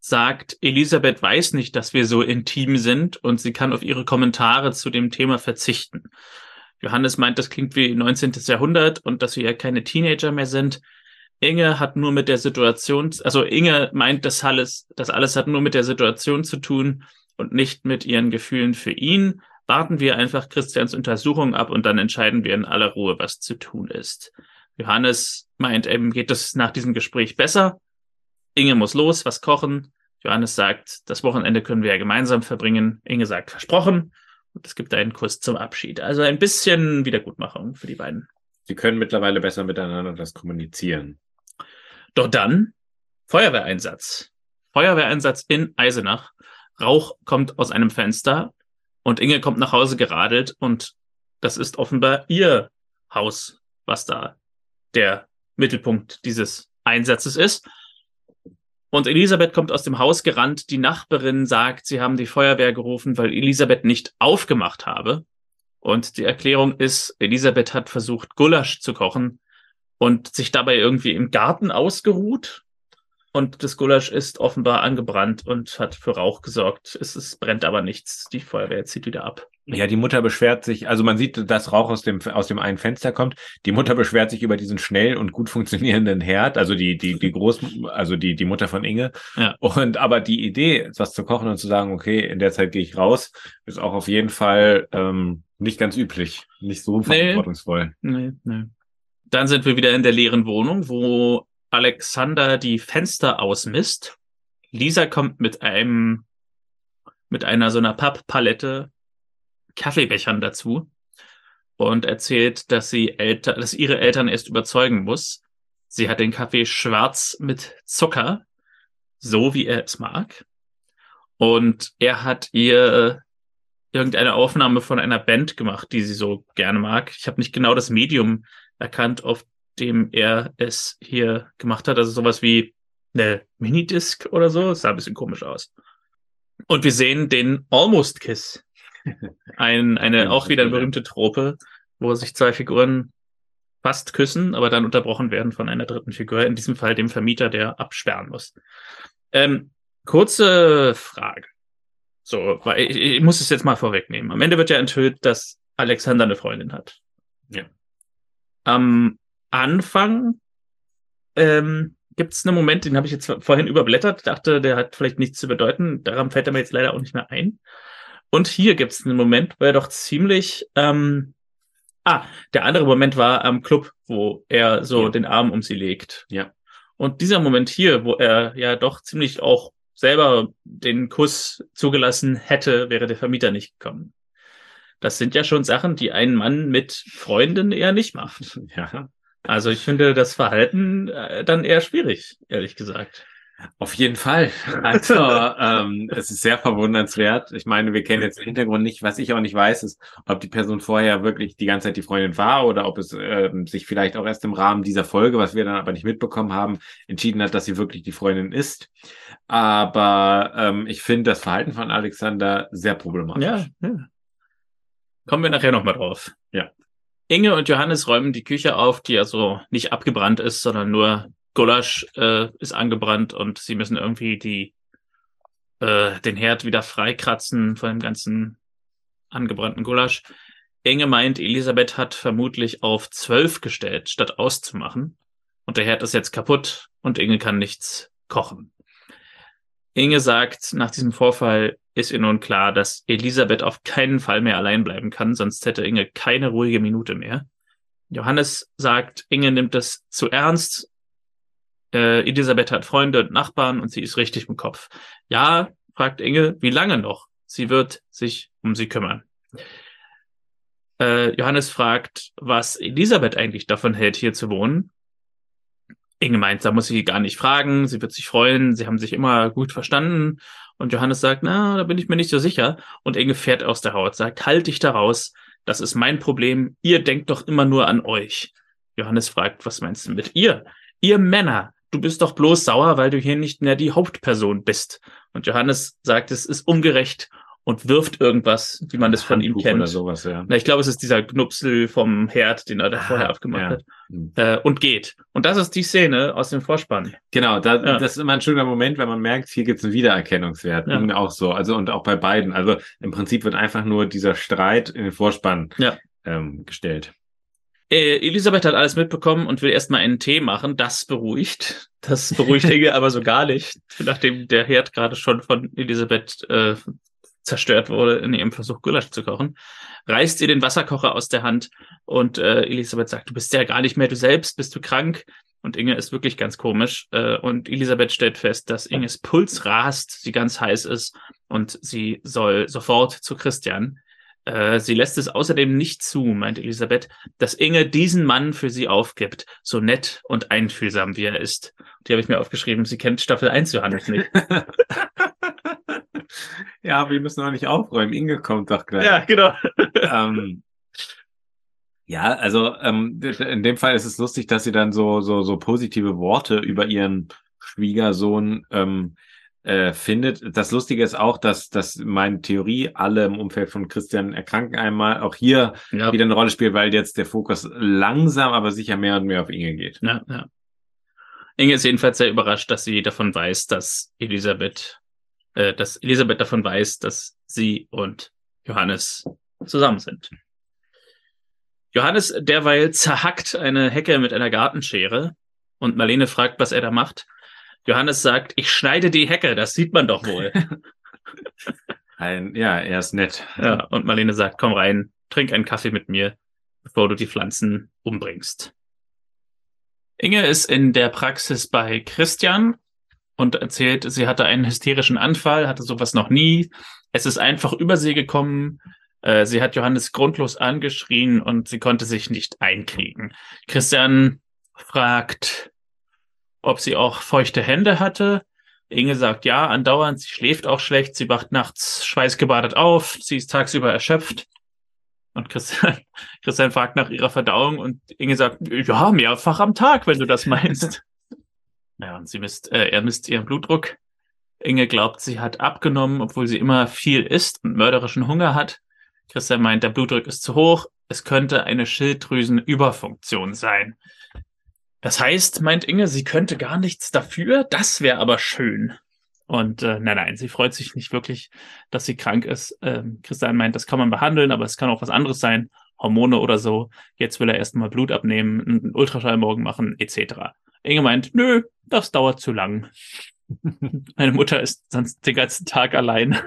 sagt, Elisabeth weiß nicht, dass wir so intim sind und sie kann auf ihre Kommentare zu dem Thema verzichten. Johannes meint, das klingt wie 19. Jahrhundert und dass wir ja keine Teenager mehr sind. Inge hat nur mit der Situation, also Inge meint, das alles, das alles hat nur mit der Situation zu tun und nicht mit ihren Gefühlen für ihn. Warten wir einfach Christians Untersuchung ab und dann entscheiden wir in aller Ruhe, was zu tun ist. Johannes meint, eben geht es nach diesem Gespräch besser. Inge muss los, was kochen. Johannes sagt, das Wochenende können wir ja gemeinsam verbringen. Inge sagt, versprochen. Und es gibt einen Kuss zum Abschied. Also ein bisschen Wiedergutmachung für die beiden. Sie können mittlerweile besser miteinander das kommunizieren. Doch dann Feuerwehreinsatz. Feuerwehreinsatz in Eisenach. Rauch kommt aus einem Fenster und Inge kommt nach Hause geradelt und das ist offenbar ihr Haus, was da der Mittelpunkt dieses Einsatzes ist. Und Elisabeth kommt aus dem Haus gerannt. Die Nachbarin sagt, sie haben die Feuerwehr gerufen, weil Elisabeth nicht aufgemacht habe. Und die Erklärung ist, Elisabeth hat versucht, Gulasch zu kochen und sich dabei irgendwie im Garten ausgeruht. Und das Gulasch ist offenbar angebrannt und hat für Rauch gesorgt. Es, es brennt aber nichts. Die Feuerwehr zieht wieder ab. Ja, die Mutter beschwert sich, also man sieht, dass Rauch aus dem, aus dem einen Fenster kommt. Die Mutter beschwert sich über diesen schnell und gut funktionierenden Herd, also die, die, die Groß, also die, die Mutter von Inge. Ja. Und aber die Idee, was zu kochen und zu sagen, okay, in der Zeit gehe ich raus, ist auch auf jeden Fall ähm, nicht ganz üblich, nicht so verantwortungsvoll. Nee, nee. Dann sind wir wieder in der leeren Wohnung, wo Alexander die Fenster ausmisst. Lisa kommt mit einem, mit einer so einer Papppalette Kaffeebechern dazu und erzählt, dass sie Eltern, dass ihre Eltern erst überzeugen muss. Sie hat den Kaffee schwarz mit Zucker, so wie er es mag. Und er hat ihr irgendeine Aufnahme von einer Band gemacht, die sie so gerne mag. Ich habe nicht genau das Medium erkannt, auf dem er es hier gemacht hat. Also sowas wie eine Minidisc oder so. Das sah ein bisschen komisch aus. Und wir sehen den Almost Kiss. *laughs* Ein, eine, auch wieder eine berühmte Trope, wo sich zwei Figuren fast küssen, aber dann unterbrochen werden von einer dritten Figur, in diesem Fall dem Vermieter, der absperren muss. Ähm, kurze Frage. So, weil ich, ich muss es jetzt mal vorwegnehmen. Am Ende wird ja enthüllt, dass Alexander eine Freundin hat. Ja. Am Anfang ähm, gibt es einen Moment, den habe ich jetzt vorhin überblättert, dachte, der hat vielleicht nichts zu bedeuten. Daran fällt er mir jetzt leider auch nicht mehr ein. Und hier gibt es einen Moment, wo er doch ziemlich. Ähm, ah, der andere Moment war am Club, wo er so Ja. den Arm um sie legt. Ja. Und dieser Moment hier, wo er ja doch ziemlich auch selber den Kuss zugelassen hätte, wäre der Vermieter nicht gekommen. Das sind ja schon Sachen, die ein Mann mit Freundin eher nicht macht. Ja. Also ich finde das Verhalten äh, dann eher schwierig, ehrlich gesagt. Auf jeden Fall. Also ähm, es ist sehr verwundernswert. Ich meine, wir kennen jetzt den Hintergrund nicht. Was ich auch nicht weiß, ist, ob die Person vorher wirklich die ganze Zeit die Freundin war oder ob es ähm, sich vielleicht auch erst im Rahmen dieser Folge, was wir dann aber nicht mitbekommen haben, entschieden hat, dass sie wirklich die Freundin ist. Aber ähm, ich finde das Verhalten von Alexander sehr problematisch. Ja, ja. Kommen wir nachher nochmal drauf. Ja. Inge und Johannes räumen die Küche auf, die also nicht abgebrannt ist, sondern nur Gulasch äh, ist angebrannt und sie müssen irgendwie die äh, den Herd wieder freikratzen von dem ganzen angebrannten Gulasch. Inge meint, Elisabeth hat vermutlich auf zwölf gestellt, statt auszumachen. Und der Herd ist jetzt kaputt und Inge kann nichts kochen. Inge sagt, nach diesem Vorfall ist ihr nun klar, dass Elisabeth auf keinen Fall mehr allein bleiben kann, sonst hätte Inge keine ruhige Minute mehr. Johannes sagt, Inge nimmt das zu ernst. Äh, Elisabeth hat Freunde und Nachbarn und sie ist richtig im Kopf. Ja, fragt Inge, wie lange noch? Sie wird sich um sie kümmern. Äh, Johannes fragt, was Elisabeth eigentlich davon hält, hier zu wohnen. Inge meint, da muss sie gar nicht fragen, sie wird sich freuen, sie haben sich immer gut verstanden. Und Johannes sagt, na, da bin ich mir nicht so sicher. Und Inge fährt aus der Haut, sagt, halt dich da raus, das ist mein Problem, ihr denkt doch immer nur an euch. Johannes fragt, was meinst du mit ihr? Ihr Männer, du bist doch bloß sauer, weil du hier nicht mehr die Hauptperson bist. Und Johannes sagt, es ist ungerecht und wirft irgendwas, wie man das von ihm Handtuch kennt. Oder sowas, ja. Na, ich glaube, es ist dieser Knupsel vom Herd, den er da Ah, vorher abgemacht ja. hat. Hm. Äh, und geht. Und das ist die Szene aus dem Vorspann. Genau, da, Ja. das ist immer ein schöner Moment, wenn man merkt, hier gibt's einen Wiedererkennungswert. Ja. Mir auch so. Also und auch bei beiden. Also im Prinzip wird einfach nur dieser Streit in den Vorspann Ja. ähm, gestellt. Äh, Elisabeth hat alles mitbekommen und will erstmal einen Tee machen. Das beruhigt. Das beruhigt Inge *laughs* aber so gar nicht, nachdem der Herd gerade schon von Elisabeth äh, zerstört wurde in ihrem Versuch, Gulasch zu kochen. Reißt ihr den Wasserkocher aus der Hand und äh, Elisabeth sagt, du bist ja gar nicht mehr du selbst, bist du krank? Und Inge ist wirklich ganz komisch. Äh, und Elisabeth stellt fest, dass Inges Puls rast, sie ganz heiß ist und sie soll sofort zu Christian. Äh, sie lässt es außerdem nicht zu, meint Elisabeth, dass Inge diesen Mann für sie aufgibt, so nett und einfühlsam wie er ist. Die habe ich mir aufgeschrieben, sie kennt Staffel 1 Johannes nicht. *laughs* ja, wir müssen noch nicht aufräumen. Inge kommt doch gleich. ja, genau. ähm, ja, also ähm, in dem Fall ist es lustig, dass sie dann so so so positive Worte über ihren Schwiegersohn ähm, äh, findet. Das Lustige ist auch, dass, dass meine Theorie, alle im Umfeld von Christian erkranken einmal, auch hier Ja, wieder eine Rolle spielt, weil jetzt der Fokus langsam, aber sicher mehr und mehr auf Inge geht. ja, ja. Inge ist jedenfalls sehr überrascht, dass sie davon weiß, dass Elisabeth, äh, dass Elisabeth davon weiß, dass sie und Johannes zusammen sind. Johannes derweil zerhackt eine Hecke mit einer Gartenschere und Marlene fragt, was er da macht. Johannes sagt, ich schneide die Hecke, das sieht man doch wohl. *laughs* Ein, ja, er ist nett. ja, und Marlene sagt, komm rein, trink einen Kaffee mit mir, bevor du die Pflanzen umbringst. Inge ist in der Praxis bei Christian und erzählt, sie hatte einen hysterischen Anfall, hatte sowas noch nie. Es ist einfach über sie gekommen. Äh, Sie hat Johannes grundlos angeschrien und sie konnte sich nicht einkriegen. Christian fragt, ob sie auch feuchte Hände hatte. Inge sagt ja, andauernd. Sie schläft auch schlecht. Sie wacht nachts schweißgebadet auf. Sie ist tagsüber erschöpft. Und Christian, *laughs* Christian fragt nach ihrer Verdauung und Inge sagt, ja, mehrfach am Tag, wenn du das meinst. Ja, und sie misst, äh, er misst ihren Blutdruck. Inge glaubt, sie hat abgenommen, obwohl sie immer viel isst und mörderischen Hunger hat. Christian meint, der Blutdruck ist zu hoch. Es könnte eine Schilddrüsenüberfunktion sein. Das heißt, meint Inge, sie könnte gar nichts dafür. Das wäre aber schön. Und äh, nein, nein, sie freut sich nicht wirklich, dass sie krank ist. Ähm, Christian meint, das kann man behandeln, aber es kann auch was anderes sein, Hormone oder so. Jetzt will er erstmal Blut abnehmen, einen Ultraschall morgen machen, etc. Inge meint, nö, das dauert zu lang. *laughs* Meine Mutter ist sonst den ganzen Tag allein.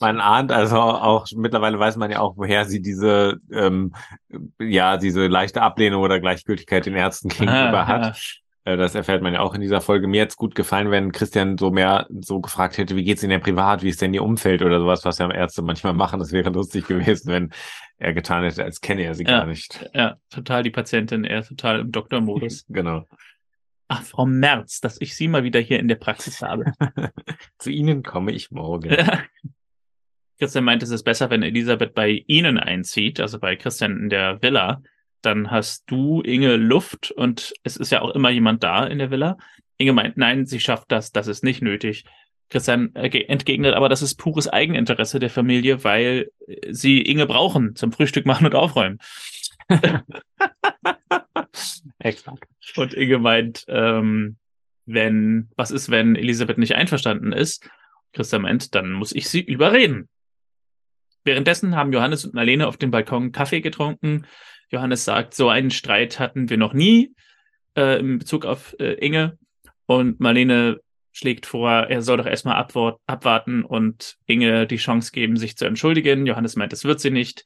Man ahnt also auch, mittlerweile weiß man ja auch, woher sie diese, ähm, ja, diese leichte Ablehnung oder Gleichgültigkeit den Ärzten gegenüber Ah, hat. Äh, Das erfährt man ja auch in dieser Folge. Mir jetzt gut gefallen, wenn Christian so mehr so gefragt hätte, wie geht's Ihnen denn privat, wie ist denn Ihr Umfeld oder sowas, was ja Ärzte manchmal machen. Das wäre lustig gewesen, wenn er getan hätte, als kenne er sie Ja. gar nicht. Ja, total die Patientin, er total im Doktormodus. *laughs* Genau. Ach, Frau Merz, dass ich Sie mal wieder hier in der Praxis habe. *laughs* Zu Ihnen komme ich morgen. Christian meint, es ist besser, wenn Elisabeth bei Ihnen einzieht, also bei Christian in der Villa. Dann hast du, Inge, Luft und es ist ja auch immer jemand da in der Villa. Inge meint, nein, sie schafft das, das ist nicht nötig. Christian äh, ge- entgegnet aber, das ist pures Eigeninteresse der Familie, weil äh, sie Inge brauchen zum Frühstück machen und aufräumen. *laughs* *laughs* Exakt. Und Inge meint, ähm, wenn, was ist, wenn Elisabeth nicht einverstanden ist? Christian meint, dann muss ich sie überreden. Währenddessen haben Johannes und Marlene auf dem Balkon Kaffee getrunken. Johannes sagt, so einen Streit hatten wir noch nie äh, in Bezug auf äh, Inge. Und Marlene schlägt vor, er soll doch erstmal abwart- abwarten und Inge die Chance geben, sich zu entschuldigen. Johannes meint, das wird sie nicht.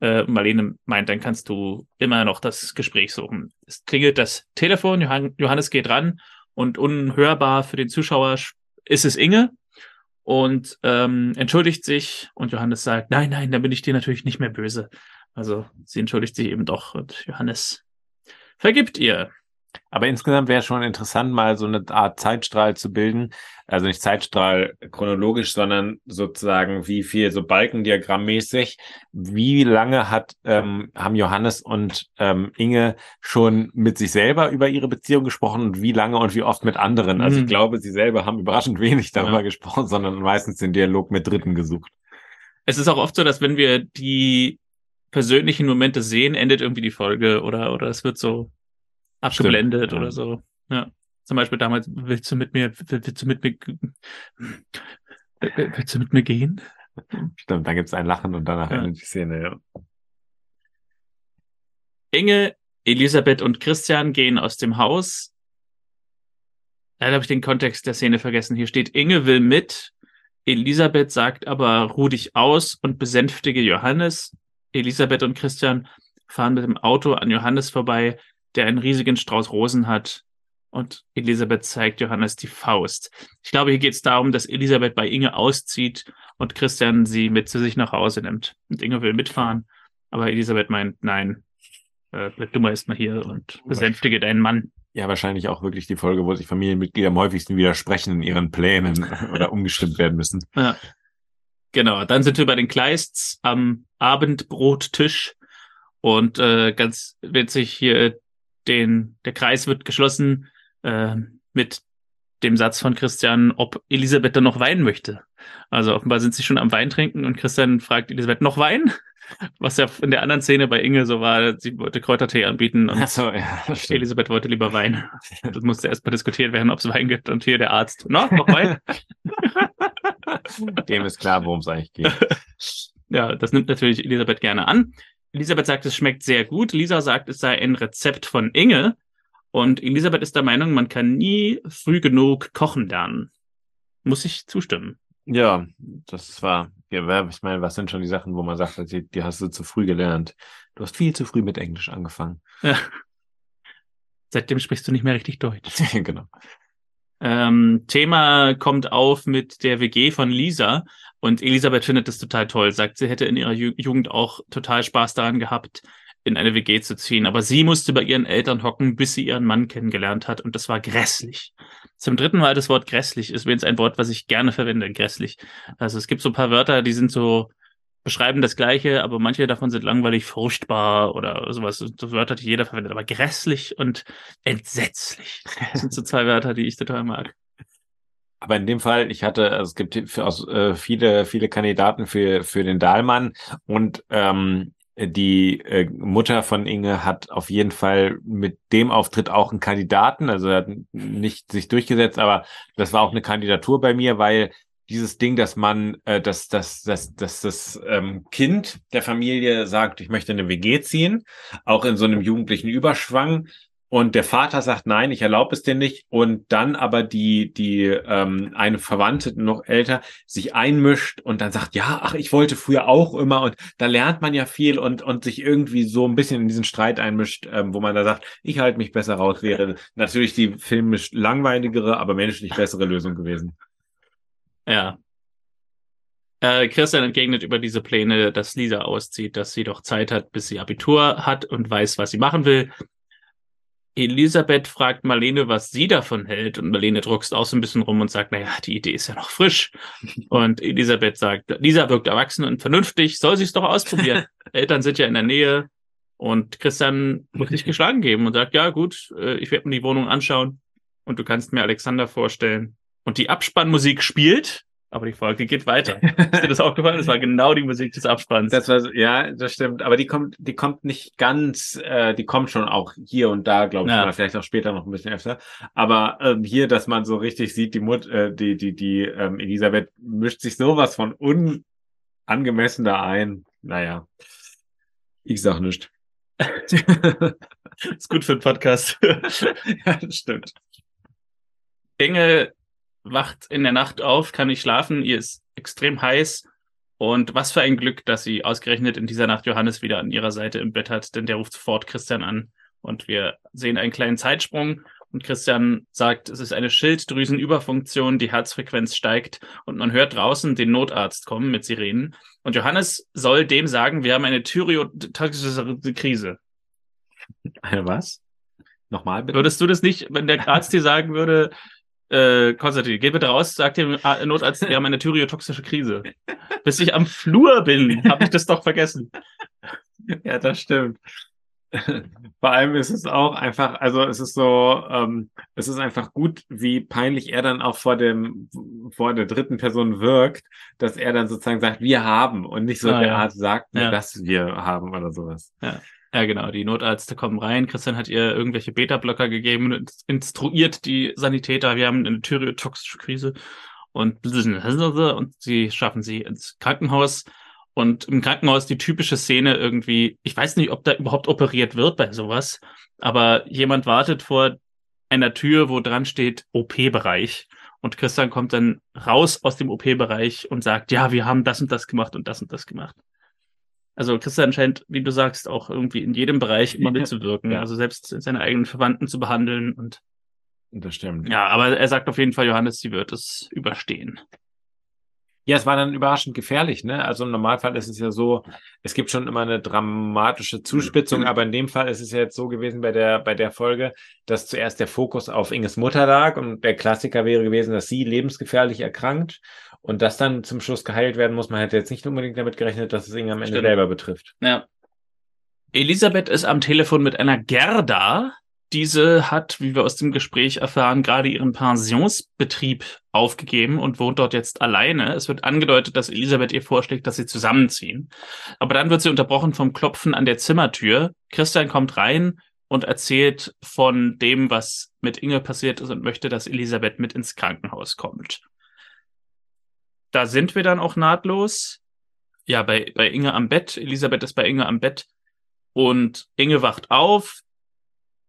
Äh, Marlene meint, dann kannst du immer noch das Gespräch suchen. Es klingelt das Telefon, Johann Johannes geht ran und unhörbar für den Zuschauer sch- ist es Inge und ähm, entschuldigt sich und Johannes sagt, nein, nein, da bin ich dir natürlich nicht mehr böse. Also sie entschuldigt sich eben doch und Johannes vergibt ihr. Aber insgesamt wäre schon interessant, mal so eine Art Zeitstrahl zu bilden. Also nicht Zeitstrahl chronologisch, sondern sozusagen wie viel so Balkendiagrammmäßig. Wie lange hat, ähm, haben Johannes und ähm, Inge schon mit sich selber über ihre Beziehung gesprochen und wie lange und wie oft mit anderen? Also Mhm. ich glaube, sie selber haben überraschend wenig darüber Ja. gesprochen, sondern meistens den Dialog mit Dritten gesucht. Es ist auch oft so, dass wenn wir die persönlichen Momente sehen, endet irgendwie die Folge oder, oder es wird so abgeblendet Stimmt, ja. oder so. Ja. Zum Beispiel damals, willst du mit mir, will- willst du mit mir, will- willst du mit mir gehen? Stimmt, dann gibt es ein Lachen und danach Ja. endet die Szene. Ja. Inge, Elisabeth und Christian gehen aus dem Haus. Leider habe ich den Kontext der Szene vergessen. Hier steht, Inge will mit. Elisabeth sagt aber, ruh dich aus und besänftige Johannes. Elisabeth und Christian fahren mit dem Auto an Johannes vorbei, der einen riesigen Strauß Rosen hat Und Elisabeth zeigt Johannes die Faust. Ich glaube, hier geht es darum, dass Elisabeth bei Inge auszieht und Christian sie mit zu sich nach Hause nimmt. Und Inge will mitfahren, aber Elisabeth meint, nein, äh, bleib du mal erstmal hier und besänftige deinen Mann. Ja, wahrscheinlich auch wirklich die Folge, wo sich Familienmitglieder am häufigsten widersprechen in ihren Plänen *laughs* oder umgestimmt werden müssen. Ja. Genau, dann sind wir bei den Kleists am Abendbrottisch und äh, ganz witzig hier den der Kreis wird geschlossen äh, mit dem Satz von Christian, ob Elisabeth dann noch Wein möchte. Also offenbar sind sie schon am Wein trinken und Christian fragt Elisabeth noch Wein, *laughs* was ja in der anderen Szene bei Inge so war, sie wollte Kräutertee anbieten und so, ja. Elisabeth wollte lieber Wein. *laughs* Das musste erst mal diskutiert werden, ob es Wein gibt und hier der Arzt. Noch, noch Wein? *laughs* Dem ist klar, worum es eigentlich geht. Ja, das nimmt natürlich Elisabeth gerne an. Elisabeth sagt, es schmeckt sehr gut. Lisa sagt, es sei ein Rezept von Inge. Und Elisabeth ist der Meinung, man kann nie früh genug kochen lernen. Muss ich zustimmen. Ja, das war, ja, ich meine, was sind schon die Sachen, wo man sagt, die, die hast du zu früh gelernt. Du hast viel zu früh mit Englisch angefangen. Ja. Seitdem sprichst du nicht mehr richtig Deutsch. *laughs* genau. Ähm, Thema kommt auf mit der WG von Lisa und Elisabeth findet das total toll, sagt, sie hätte in ihrer Ju Jugend auch total Spaß daran gehabt, in eine WG zu ziehen. Aber sie musste bei ihren Eltern hocken, bis sie ihren Mann kennengelernt hat und das war grässlich. Zum dritten Mal das Wort grässlich ist übrigens ein Wort, was ich gerne verwende, grässlich. Also es gibt so ein paar Wörter, die sind so, beschreiben das Gleiche, aber manche davon sind langweilig, furchtbar oder sowas. So Wörter, die jeder verwendet. Aber grässlich und entsetzlich das *laughs* sind so zwei Wörter, die ich total mag. Aber in dem Fall, ich hatte, also es gibt äh, viele, viele Kandidaten für, für den Dahlmann und ähm, die äh, Mutter von Inge hat auf jeden Fall mit dem Auftritt auch einen Kandidaten, also hat nicht sich durchgesetzt, aber das war auch eine Kandidatur bei mir, weil dieses Ding, dass man, äh, dass, dass, dass, dass das ähm, Kind der Familie sagt, ich möchte eine WG ziehen, auch in so einem jugendlichen Überschwang, und der Vater sagt, nein, ich erlaube es dir nicht. Und dann aber die, die ähm, eine Verwandte, noch älter, sich einmischt und dann sagt, ja, ach, ich wollte früher auch immer. Und da lernt man ja viel und, und sich irgendwie so ein bisschen in diesen Streit einmischt, ähm, wo man da sagt, ich halte mich besser raus, wäre natürlich die filmisch langweiligere, aber menschlich bessere Lösung gewesen. Ja. Äh, Christian entgegnet über diese Pläne, dass Lisa auszieht, dass sie doch Zeit hat, bis sie Abitur hat und weiß, was sie machen will. Elisabeth fragt Marlene, was sie davon hält. Und Marlene druckst auch so ein bisschen rum und sagt, naja, die Idee ist ja noch frisch. *laughs* Und Elisabeth sagt, Lisa wirkt erwachsen und vernünftig, soll sie es doch ausprobieren. *laughs* Eltern sind ja in der Nähe. Und Christian muss sich *laughs* geschlagen geben und sagt, ja gut, äh, ich werde mir die Wohnung anschauen und du kannst mir Alexander vorstellen. Und die Abspannmusik spielt aber die Folge geht weiter. Ist dir das *laughs* aufgefallen? Das war genau die Musik des Abspanns. Das war, ja, das stimmt. Aber die kommt, die kommt nicht ganz, äh, die kommt schon auch hier und da, glaube ich, ja. oder vielleicht auch später noch ein bisschen öfter. Aber ähm, hier, dass man so richtig sieht, die Mut, äh, die, die, die ähm, Elisabeth mischt sich sowas von unangemessen da ein. Naja, ich sag nicht. *laughs* ist gut für den Podcast. *laughs* ja, das stimmt. Inge wacht in der Nacht auf, kann nicht schlafen, ihr ist extrem heiß. Und was für ein Glück, dass sie ausgerechnet in dieser Nacht Johannes wieder an ihrer Seite im Bett hat, denn der ruft sofort Christian an. Und wir sehen einen kleinen Zeitsprung. Und Christian sagt, es ist eine Schilddrüsenüberfunktion, die Herzfrequenz steigt und man hört draußen den Notarzt kommen mit Sirenen. Und Johannes soll dem sagen, wir haben eine thyreotoxische Krise. Eine was? Nochmal bitte. Würdest du das nicht, wenn der Arzt dir sagen würde, äh, Konstantin, geh bitte raus, sag dem Notarzt, wir haben eine thyreotoxische Krise. Bis ich am Flur bin, habe ich das doch vergessen. Ja, das stimmt. Vor allem ist es auch einfach, also es ist so, ähm, es ist einfach gut, wie peinlich er dann auch vor dem, vor der dritten Person wirkt, dass er dann sozusagen sagt, wir haben und nicht so ah, der ja. Art sagt, ja. dass wir haben oder sowas. Ja. Ja, genau. Die Notärzte kommen rein. Christian hat ihr irgendwelche Beta-Blocker gegeben und instruiert die Sanitäter. Wir haben eine thyreotoxische Krise und, und sie schaffen sie ins Krankenhaus. Und im Krankenhaus die typische Szene irgendwie, ich weiß nicht, ob da überhaupt operiert wird bei sowas, aber jemand wartet vor einer Tür, wo dran steht OP-Bereich. Und Christian kommt dann raus aus dem OP-Bereich und sagt, ja, wir haben das und das gemacht und das und das gemacht. Also Christian scheint, wie du sagst, auch irgendwie in jedem Bereich *laughs* immer mitzuwirken. Ja. Also selbst seine eigenen Verwandten zu behandeln und Das stimmt. Ja, aber er sagt auf jeden Fall, Johannes, sie wird es überstehen. Ja, es war dann überraschend gefährlich, ne? Also im Normalfall ist es ja so, es gibt schon immer eine dramatische Zuspitzung, aber in dem Fall ist es ja jetzt so gewesen bei der, bei der Folge, dass zuerst der Fokus auf Inges Mutter lag und der Klassiker wäre gewesen, dass sie lebensgefährlich erkrankt und das dann zum Schluss geheilt werden muss. Man hätte jetzt nicht unbedingt damit gerechnet, dass es Inge am Ende Stimmt. selber betrifft. Ja. Elisabeth ist am Telefon mit einer Gerda. Diese hat, wie wir aus dem Gespräch erfahren, gerade ihren Pensionsbetrieb aufgegeben und wohnt dort jetzt alleine. Es wird angedeutet, dass Elisabeth ihr vorschlägt, dass sie zusammenziehen. Aber dann wird sie unterbrochen vom Klopfen an der Zimmertür. Christian kommt rein und erzählt von dem, was mit Inge passiert ist und möchte, dass Elisabeth mit ins Krankenhaus kommt. Da sind wir dann auch nahtlos. Ja, bei, bei Inge am Bett. Elisabeth ist bei Inge am Bett und Inge wacht auf.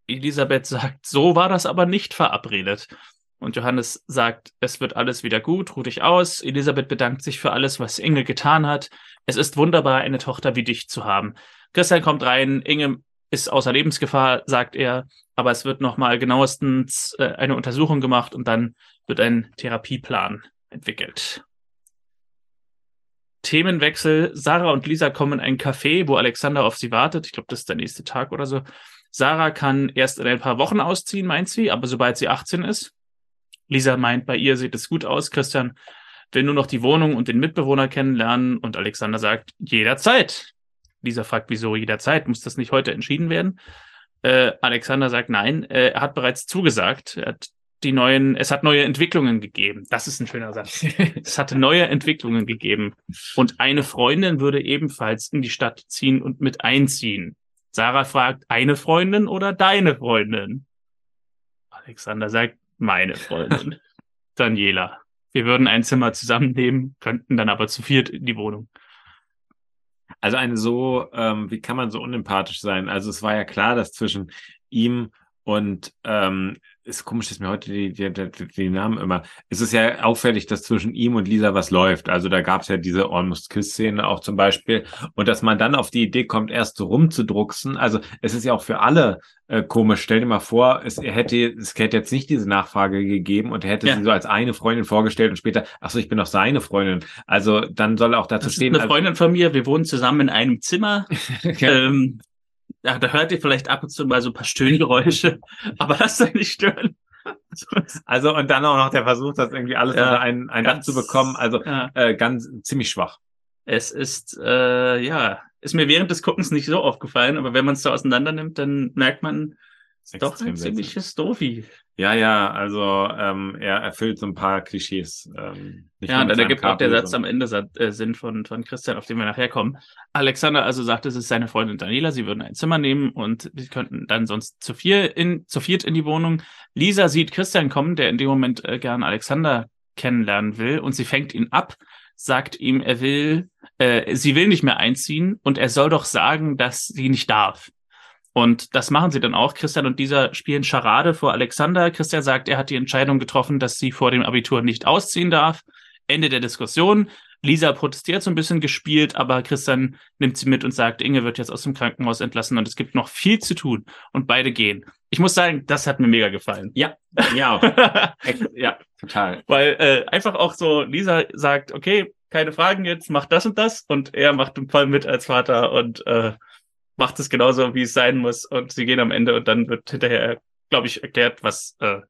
Elisabeth sagt, so war das aber nicht verabredet. Und Johannes sagt, es wird alles wieder gut, ruh dich aus. Elisabeth bedankt sich für alles, was Inge getan hat. Es ist wunderbar, eine Tochter wie dich zu haben. Christian kommt rein, Inge ist außer Lebensgefahr, sagt er, aber es wird nochmal genauestens äh, eine Untersuchung gemacht und dann wird ein Therapieplan entwickelt. Themenwechsel. Sarah und Lisa kommen in ein Café, wo Alexander auf sie wartet. Ich glaube, das ist der nächste Tag oder so. Sarah kann erst in ein paar Wochen ausziehen, meint sie, aber sobald sie 18 ist. Lisa meint, bei ihr sieht es gut aus. Christian will nur noch die Wohnung und den Mitbewohner kennenlernen und Alexander sagt, jederzeit. Lisa fragt, wieso jederzeit? Muss das nicht heute entschieden werden? Äh, Alexander sagt nein, äh, er hat bereits zugesagt. Er hat die neuen, es hat neue Entwicklungen gegeben. Das ist ein schöner Satz. *laughs* es hatte neue Entwicklungen gegeben. Und eine Freundin würde ebenfalls in die Stadt ziehen und mit einziehen. Sarah fragt, eine Freundin oder deine Freundin? Alexander sagt, meine Freundin. *laughs* Daniela. Wir würden ein Zimmer zusammennehmen, könnten dann aber zu viert in die Wohnung. Also eine so, ähm, wie kann man so unempathisch sein? Also es war ja klar, dass zwischen ihm und ähm, ist komisch, dass mir heute die, die, die, die Namen immer. Es ist ja auffällig, dass zwischen ihm und Lisa was läuft. Also da gab es ja diese Almost Kiss-Szene auch zum Beispiel. Und dass man dann auf die Idee kommt, erst so rumzudrucksen. Also es ist ja auch für alle äh, komisch. Stell dir mal vor, es hätte, es hätte jetzt nicht diese Nachfrage gegeben und er hätte Ja. sie so als eine Freundin vorgestellt und später, ach so, ich bin doch seine Freundin. Also dann soll auch dazu Das ist stehen. eine also- Freundin von mir, wir wohnen zusammen in einem Zimmer. *laughs* Ja. Ähm, ja, da hört ihr vielleicht ab und zu mal so ein paar Stöhngeräusche, *laughs* aber das soll nicht stören. *laughs* Also und dann auch noch der Versuch, das irgendwie alles Ja, unter ein, ein Dach zu bekommen. Also Ja, äh, ganz ziemlich schwach. es ist, äh, ja, ist mir während des Guckens nicht so aufgefallen, aber wenn man es so auseinander nimmt, dann merkt man, doch ein ziemliches Doofi. Ja, ja, also ähm, er erfüllt so ein paar Klischees. Ähm, Ja, dann ergibt auch der Satz am Ende äh, Sinn von, von Christian, auf den wir nachher kommen. Alexander also sagt, es ist seine Freundin Daniela, sie würden ein Zimmer nehmen und sie könnten dann sonst zu, vier in, zu viert in die Wohnung. Lisa sieht Christian kommen, der in dem Moment äh, gern Alexander kennenlernen will und sie fängt ihn ab, sagt ihm, er will, äh, sie will nicht mehr einziehen und er soll doch sagen, dass sie nicht darf. Und das machen sie dann auch. Christian und dieser spielen Charade vor Alexander. Christian sagt, er hat die Entscheidung getroffen, dass sie vor dem Abitur nicht ausziehen darf. Ende der Diskussion. Lisa protestiert so ein bisschen gespielt, aber Christian nimmt sie mit und sagt, Inge wird jetzt aus dem Krankenhaus entlassen und es gibt noch viel zu tun. Und beide gehen. Ich muss sagen, das hat mir mega gefallen. Ja, ja, *laughs* ja, total. Weil äh, einfach auch so, Lisa sagt, okay, keine Fragen jetzt, mach das und das. Und er macht voll mit als Vater und äh, macht es genauso, wie es sein muss. Und sie gehen am Ende und dann wird hinterher, glaube ich, erklärt, was äh,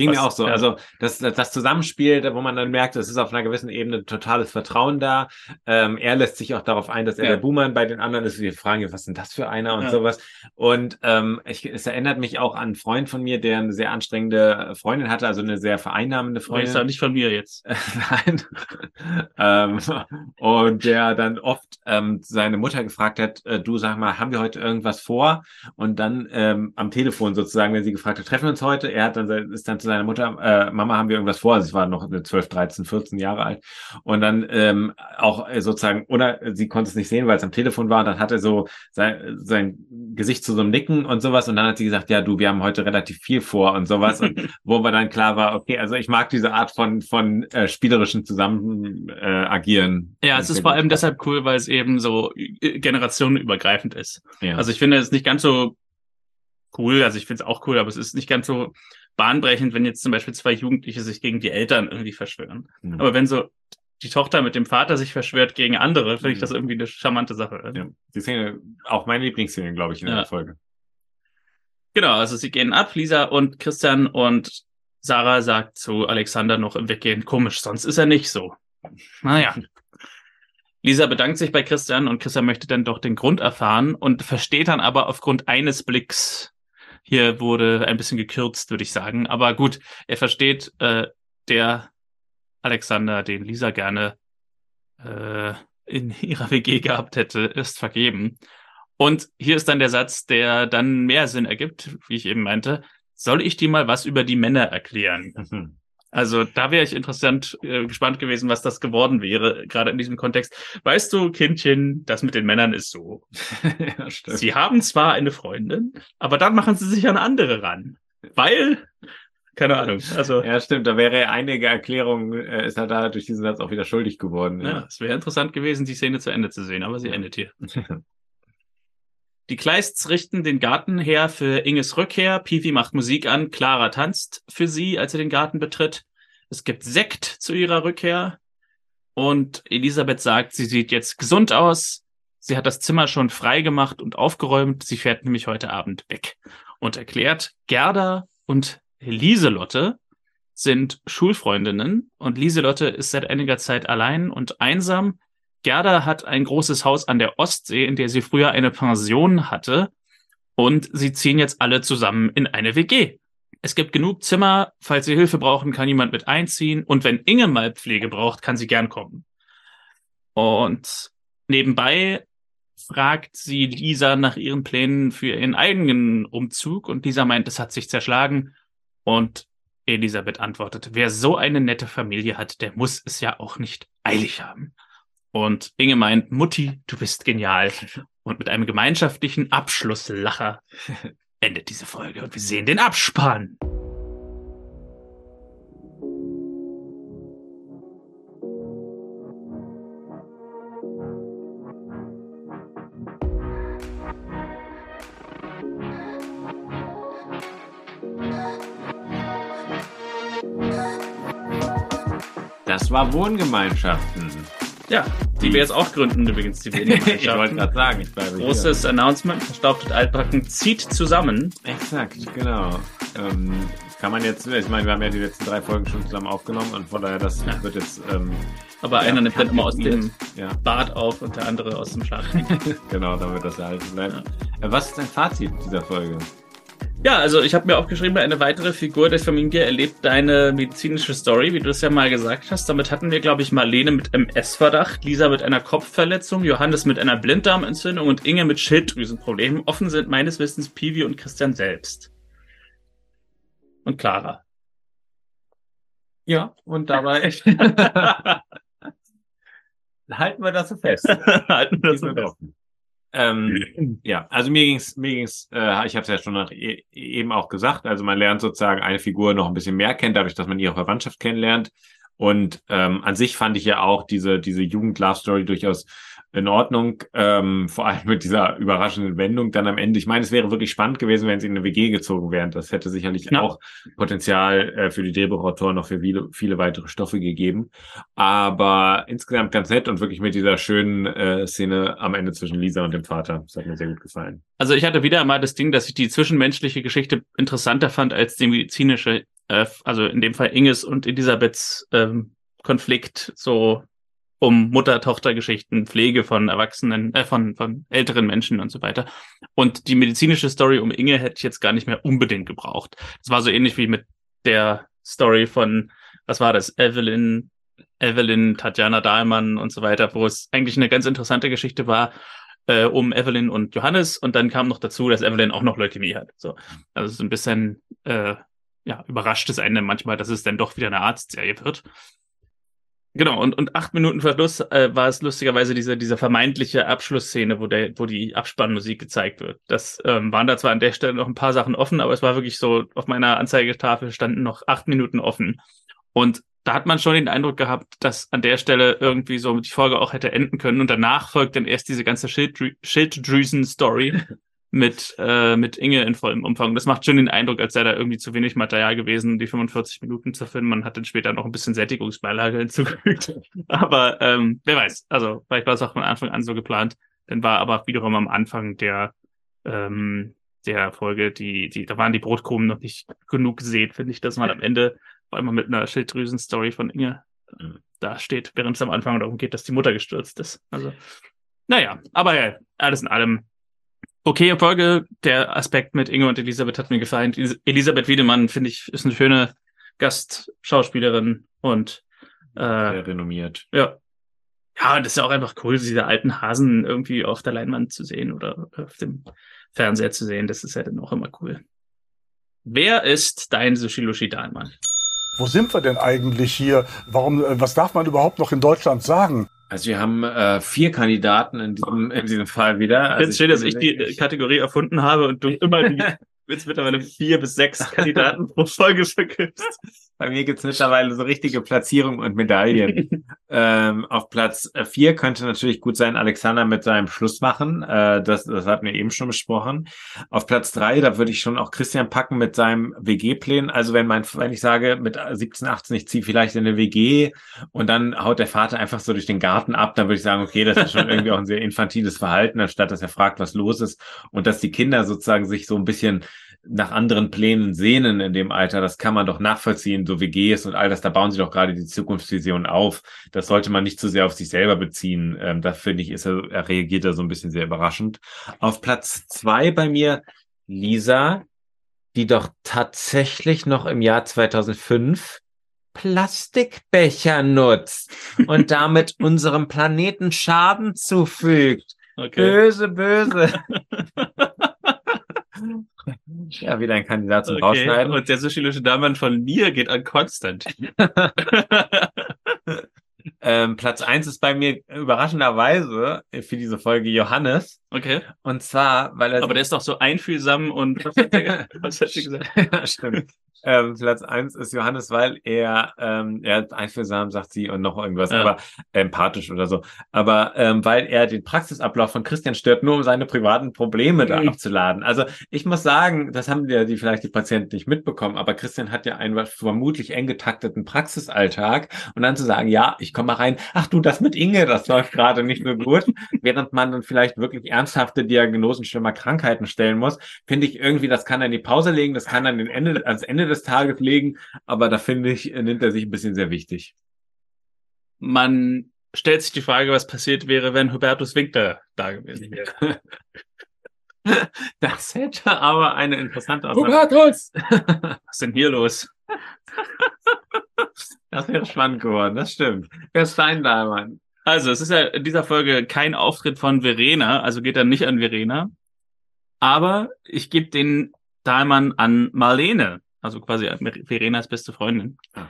Ging Was- mir auch so. ja. Also das, das, Zusammenspiel, wo man dann merkt, es ist auf einer gewissen Ebene totales Vertrauen da. Ähm, er lässt sich auch darauf ein, dass er Ja. der Buhmann bei den anderen ist. Wir fragen, was ist denn das für einer und Ja. sowas. Und ähm, ich, es erinnert mich auch an einen Freund von mir, der eine sehr anstrengende Freundin hatte, also eine sehr vereinnahmende Freund ist Freundin. auch nicht von mir jetzt. *laughs* Nein. ähm, und der dann oft ähm, seine Mutter gefragt hat, äh, du sag mal, haben wir heute irgendwas vor? Und dann ähm, am Telefon sozusagen, wenn sie gefragt hat, treffen wir uns heute? Er hat dann ist dann zu seiner Mutter, äh, Mama, haben wir irgendwas vor? Also es war noch eine 12, 13, 14 Jahre alt. Und dann ähm, auch äh, sozusagen, oder sie konnte es nicht sehen, weil es am Telefon war. Und dann hat er so sein, sein Gesicht zu so einem Nicken und sowas. Und dann hat sie gesagt, ja, du, wir haben heute relativ viel vor und sowas. Und *laughs* wo wir dann klar war, okay, also ich mag diese Art von von äh, spielerischen Zusammen äh, agieren. Ja, es ist vor allem deshalb cool, weil es eben so äh, generationenübergreifend ist. Ja. Also ich finde es nicht ganz so cool, also ich finde es auch cool, aber es ist nicht ganz so bahnbrechend, wenn jetzt zum Beispiel zwei Jugendliche sich gegen die Eltern irgendwie verschwören. Mhm. Aber wenn so die Tochter mit dem Vater sich verschwört gegen andere, finde ich Mhm. das irgendwie eine charmante Sache. Ja. Die Szene, auch meine Lieblingsszene, glaube ich, in Ja. der Folge. Genau, also sie gehen ab, Lisa und Christian und Sarah sagt zu Alexander noch im Weggehen, komisch, sonst ist er nicht so. Naja. *laughs* Lisa bedankt sich bei Christian und Christian möchte dann doch den Grund erfahren und versteht dann aber aufgrund eines Blicks, hier wurde ein bisschen gekürzt, würde ich sagen, aber gut, er versteht, äh, der Alexander, den Lisa gerne äh, in *laughs* ihrer WG gehabt hätte, ist vergeben. Und hier ist dann der Satz, der dann mehr Sinn ergibt, wie ich eben meinte. Soll ich dir mal was über die Männer erklären? Mhm. Also da wäre ich interessant, äh, gespannt gewesen, was das geworden wäre, gerade in diesem Kontext. Weißt du, Kindchen, das mit den Männern ist so. *laughs* ja. Sie haben zwar eine Freundin, aber dann machen sie sich an andere ran. Weil, keine Ahnung, also Ja, stimmt. Da wäre einige Erklärungen, äh, ist er da durch diesen Satz auch wieder schuldig geworden. Ja, es wäre interessant gewesen, die Szene zu Ende zu sehen, aber sie endet hier. *laughs* Die Kleists richten den Garten her für Inges Rückkehr. Pivi macht Musik an. Clara tanzt für sie, als sie den Garten betritt. Es gibt Sekt zu ihrer Rückkehr. Und Elisabeth sagt, sie sieht jetzt gesund aus. Sie hat das Zimmer schon frei gemacht und aufgeräumt. Sie fährt nämlich heute Abend weg. Und erklärt, Gerda und Lieselotte sind Schulfreundinnen und Lieselotte ist seit einiger Zeit allein und einsam. Gerda hat ein großes Haus an der Ostsee, in der sie früher eine Pension hatte. Und sie ziehen jetzt alle zusammen in eine WG. Es gibt genug Zimmer. Falls sie Hilfe brauchen, kann jemand mit einziehen. Und wenn Inge mal Pflege braucht, kann sie gern kommen. Und nebenbei fragt sie Lisa nach ihren Plänen für ihren eigenen Umzug. Und Lisa meint, es hat sich zerschlagen. Und Elisabeth antwortet, wer so eine nette Familie hat, der muss es ja auch nicht eilig haben. Und Inge meint, Mutti, du bist genial. Und mit einem gemeinschaftlichen Abschlusslacher *laughs* endet diese Folge und wir sehen den Abspann. Das war Wohngemeinschaften. Ja, die wir jetzt auch gründen übrigens, die wir *laughs* ich wollte gerade sagen, ich bleibe Großes Announcement, verstaubt und altbacken, zieht zusammen. hier. Exakt, genau. Ähm, kann man jetzt, ich meine, wir haben ja die letzten drei Folgen schon zusammen aufgenommen und von daher, das Ja. wird jetzt, ähm, Aber Ja, einer nimmt dann immer aus dem ja, Bad auf und der andere aus dem Schlaf. *laughs* genau, dann wird das erhalten bleiben. Äh, Was ist dein Fazit dieser Folge? Ja, also ich habe mir aufgeschrieben, eine weitere Figur der Familie erlebt eine medizinische Story, wie du es ja mal gesagt hast. Damit hatten wir, glaube ich, Marlene mit MS-Verdacht, Lisa mit einer Kopfverletzung, Johannes mit einer Blinddarmentzündung und Inge mit Schilddrüsenproblemen. Offen sind meines Wissens Pivi und Christian selbst. Und Clara. Ja, und dabei *laughs* *laughs* halten wir das so fest. Halten wir das so fest. Ähm, ja, also mir ging's, mir ging's, äh, ich habe es ja schon nach, e eben auch gesagt, also man lernt sozusagen eine Figur noch ein bisschen mehr kennen, dadurch, dass man ihre Verwandtschaft kennenlernt. Und ähm, an sich fand ich ja auch diese, diese Jugend-Love-Story durchaus in Ordnung, ähm, vor allem mit dieser überraschenden Wendung dann am Ende. Ich meine, es wäre wirklich spannend gewesen, wenn sie in eine WG gezogen wären. Das hätte sicherlich Ja. auch Potenzial äh, für die Drehbuchautoren noch für viele, viele weitere Stoffe gegeben. Aber insgesamt ganz nett und wirklich mit dieser schönen äh, Szene am Ende zwischen Lisa und dem Vater. Das hat mir sehr gut gefallen. Also ich hatte wieder mal das Ding, dass ich die zwischenmenschliche Geschichte interessanter fand als die medizinische, äh, also in dem Fall Inges und Elisabeths ähm, Konflikt so um Mutter-Tochter-Geschichten, Pflege von Erwachsenen, äh, von, von älteren Menschen und so weiter. Und die medizinische Story um Inge hätte ich jetzt gar nicht mehr unbedingt gebraucht. Das war so ähnlich wie mit der Story von, was war das, Evelyn, Evelyn, Tatjana Dahlmann und so weiter, wo es eigentlich eine ganz interessante Geschichte war, äh, um Evelyn und Johannes und dann kam noch dazu, dass Evelyn auch noch Leukämie hat. So, also so ein bisschen äh, ja überrascht es einen manchmal, dass es dann doch wieder eine Arztserie wird. Genau und und acht Minuten vor Schluss äh, war es lustigerweise diese diese vermeintliche Abschlussszene, wo der wo die Abspannmusik gezeigt wird. Das ähm, waren da zwar an der Stelle noch ein paar Sachen offen, aber es war wirklich so auf meiner Anzeigetafel standen noch acht Minuten offen und da hat man schon den Eindruck gehabt, dass an der Stelle irgendwie so die Folge auch hätte enden können und danach folgt dann erst diese ganze Schilddrü Schilddrüsen-Story. *laughs* mit, äh, mit Inge in vollem Umfang. Das macht schon den Eindruck, als sei da irgendwie zu wenig Material gewesen, die 45 Minuten zu finden. Man hat dann später noch ein bisschen Sättigungsbeilage *laughs* hinzugefügt. aber ähm, wer weiß, also vielleicht war es auch von Anfang an so geplant. Dann war aber wiederum am Anfang der, ähm, der Folge, die, die, da waren die Brotkrumen noch nicht genug gesät, finde ich, dass man am Ende, vor allem mit einer Schilddrüsen-Story von Inge, äh, da steht, während es am Anfang darum geht, dass die Mutter gestürzt ist. Also, naja, aber ja, alles in allem okay Folge. Der Aspekt mit Inge und Elisabeth hat mir gefallen. Elisabeth Wiedemann, finde ich, ist eine schöne Gastschauspielerin und äh, sehr renommiert. Ja. Ja, und das ist ja auch einfach cool, diese alten Hasen irgendwie auf der Leinwand zu sehen oder auf dem Fernseher zu sehen. Das ist ja dann auch immer cool. Wer ist dein Sushilushi Dahlmann? Wo sind wir denn eigentlich hier? Warum, äh, was darf man überhaupt noch in Deutschland sagen? Also wir haben äh, vier Kandidaten in diesem, in diesem Fall wieder. Also finde schön, dass ich die Kategorie erfunden habe und du *laughs* immer die jetzt mittlerweile vier bis sechs *laughs* Kandidaten pro Folge verkündest. Bei mir gibt's mittlerweile so richtige Platzierungen und Medaillen. *laughs* ähm, auf Platz äh, vier könnte natürlich gut sein, Alexander mit seinem Schluss machen. Äh, das, das hatten wir eben schon besprochen. Auf Platz drei, da würde ich schon auch Christian packen mit seinem WG-Plänen. Also wenn mein, wenn ich sage, mit 17, 18, ich ziehe vielleicht in eine WG und dann haut der Vater einfach so durch den Garten ab, dann würde ich sagen, okay, das ist schon *laughs* irgendwie auch ein sehr infantiles Verhalten, anstatt dass er fragt, was los ist und dass die Kinder sozusagen sich so ein bisschen nach anderen Plänen sehnen in dem Alter, das kann man doch nachvollziehen, so WGs und all das, da bauen sie doch gerade die Zukunftsvision auf. Das sollte man nicht zu sehr auf sich selber beziehen. Ähm, da finde ich, ist er, er reagiert da so ein bisschen sehr überraschend. Auf Platz zwei bei mir Lisa, die doch tatsächlich noch im Jahr 2005 Plastikbecher nutzt und *laughs* damit unserem Planeten Schaden zufügt. Okay. Böse, böse. *laughs* *laughs* Ja, wieder ein Kandidat zum okay. Rausschneiden. Und der sushilische Damen von mir geht an Konstantin. *laughs* ähm, Platz eins ist bei mir überraschenderweise für diese Folge Johannes. Okay. Und zwar, weil er. Aber der ist doch so einfühlsam und was hat der *laughs* gesagt? ja, stimmt. Ähm, Platz eins ist Johannes, weil er, ähm, er ist einfühlsam, sagt sie, und noch irgendwas, ja. aber empathisch oder so. Aber ähm, weil er den Praxisablauf von Christian stört, nur um seine privaten Probleme da mhm. abzuladen. Also ich muss sagen, das haben ja die vielleicht die Patienten nicht mitbekommen, aber Christian hat ja einen vermutlich eng getakteten Praxisalltag und dann zu sagen, ja, ich komme mal rein, ach du, das mit Inge, das läuft gerade nicht so gut, *laughs* während man dann vielleicht wirklich ernsthafte Diagnosen schlimmer Krankheiten stellen muss, finde ich irgendwie, das kann er in die Pause legen, das kann dann den Ende, ans Ende des Tages legen, aber da finde ich, nimmt er sich ein bisschen sehr wichtig. Man stellt sich die Frage, was passiert wäre, wenn Hubertus Winkler da gewesen wäre. *laughs* Das hätte aber eine interessante Hubertus! *laughs* was ist denn hier los? *laughs* Das wäre spannend geworden, das stimmt. Wer ist dein Dahlmann? Also, es ist ja in dieser Folge kein Auftritt von Verena, also geht er nicht an Verena. Aber ich gebe den Dahlmann an Marlene also quasi Verenas beste Freundin. Ah.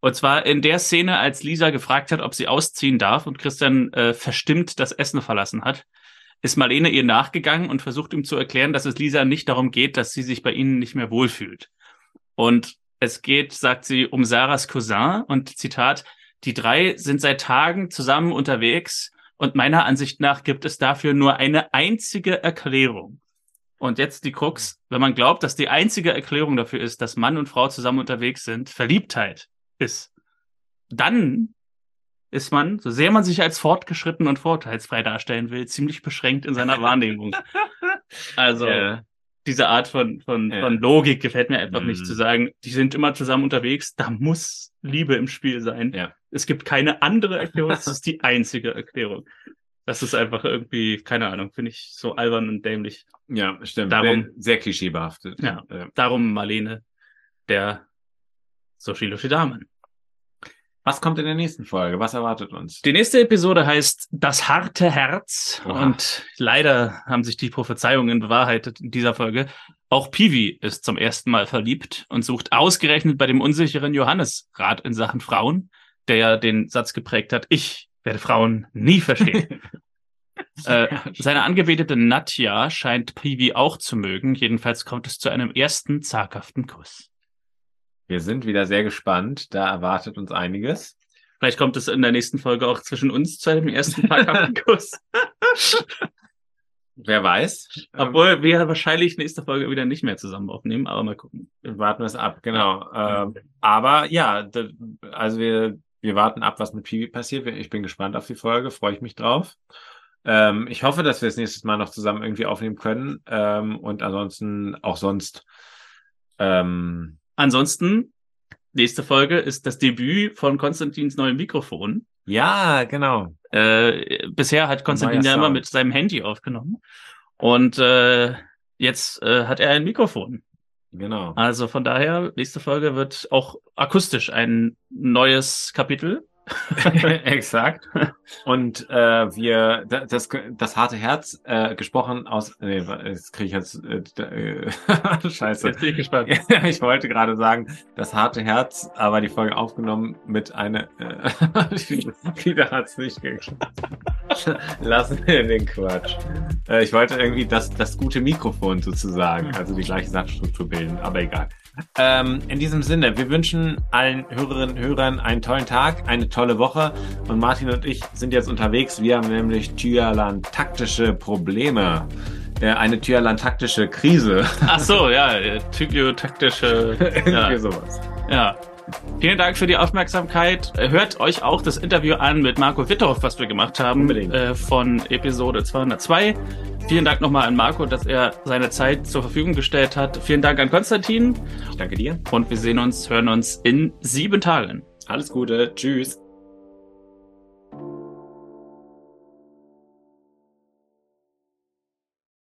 Und zwar in der Szene, als Lisa gefragt hat, ob sie ausziehen darf und Christian äh, verstimmt das Essen verlassen hat, ist Marlene ihr nachgegangen und versucht ihm zu erklären, dass es Lisa nicht darum geht, dass sie sich bei ihnen nicht mehr wohlfühlt. Und es geht, sagt sie, um Sarahs Cousin und Zitat, die drei sind seit Tagen zusammen unterwegs und meiner Ansicht nach gibt es dafür nur eine einzige Erklärung. Und jetzt die Krux, wenn man glaubt, dass die einzige Erklärung dafür ist, dass Mann und Frau zusammen unterwegs sind, Verliebtheit ist, dann ist man, so sehr man sich als fortgeschritten und vorteilsfrei darstellen will, ziemlich beschränkt in seiner Wahrnehmung. *laughs* Also yeah. diese Art von, von, yeah. von Logik gefällt mir einfach mm. nicht zu sagen, die sind immer zusammen unterwegs, da muss Liebe im Spiel sein. Yeah. Es gibt keine andere Erklärung, das *laughs* ist die einzige Erklärung. Das ist einfach irgendwie, keine Ahnung, finde ich so albern und dämlich. Ja, stimmt. Darum, sehr, sehr klischeebehaftet. Ja, ja, darum Marlene, der Soshiloshi Damen. Was kommt in der nächsten Folge? Was erwartet uns? Die nächste Episode heißt Das harte Herz. Oha. Und leider haben sich die Prophezeiungen bewahrheitet in dieser Folge. Auch Pivi ist zum ersten Mal verliebt und sucht ausgerechnet bei dem unsicheren Johannes Rat in Sachen Frauen, der ja den Satz geprägt hat, ich werde Frauen nie verstehen. *laughs* äh, seine angebetete Nadja scheint Privi auch zu mögen. Jedenfalls kommt es zu einem ersten zaghaften Kuss. Wir sind wieder sehr gespannt. Da erwartet uns einiges. Vielleicht kommt es in der nächsten Folge auch zwischen uns zu einem ersten zaghaften *laughs* Kuss. Wer weiß. Ähm, Obwohl wir wahrscheinlich nächste Folge wieder nicht mehr zusammen aufnehmen, aber mal gucken. warten wir es ab, genau. Ähm, aber ja, also wir, wir warten ab, was mit Piwi passiert. Ich bin gespannt auf die Folge, freue ich mich drauf. Ähm, ich hoffe, dass wir es nächstes Mal noch zusammen irgendwie aufnehmen können. Ähm, und ansonsten auch sonst. Ähm, Ansonsten, nächste Folge ist das Debüt von Konstantins neuem Mikrofon. ja, genau. Äh, bisher hat Konstantin ja immer mit seinem Handy aufgenommen. Und äh, jetzt äh, hat er ein Mikrofon. Genau. Also von daher, nächste Folge wird auch akustisch ein neues Kapitel. *laughs* Exakt. Und äh, wir, da- das, das harte Herz, äh, gesprochen aus, nee, jetzt kriege ich jetzt, äh, äh, *laughs* scheiße. Jetzt bin ich gespannt. *laughs* Ich wollte gerade sagen, das harte Herz, aber die Folge aufgenommen mit einer, äh, wieder hat's nicht geklappt. Lassen wir den Quatsch. Äh, ich wollte irgendwie das, das gute Mikrofon sozusagen, also die gleiche Satzstruktur bilden, aber egal. Ähm, in diesem Sinne, wir wünschen allen Hörerinnen und Hörern einen tollen Tag, eine tolle Woche. Und Martin und ich sind jetzt unterwegs. Wir haben nämlich Tyalan taktische Probleme. Äh, eine Tyalan taktische Krise. Ach so, ja, äh, typiotaktische. *laughs* Irgendwie Ja, sowas. ja. Vielen Dank für die Aufmerksamkeit. Hört euch auch das Interview an mit Marco Wittorf, was wir gemacht haben, äh, von Episode 202. Vielen Dank nochmal an Marco, dass er seine Zeit zur Verfügung gestellt hat. Vielen Dank an Konstantin Ich danke dir. und wir sehen uns, hören uns in sieben Tagen. Alles Gute. Tschüss.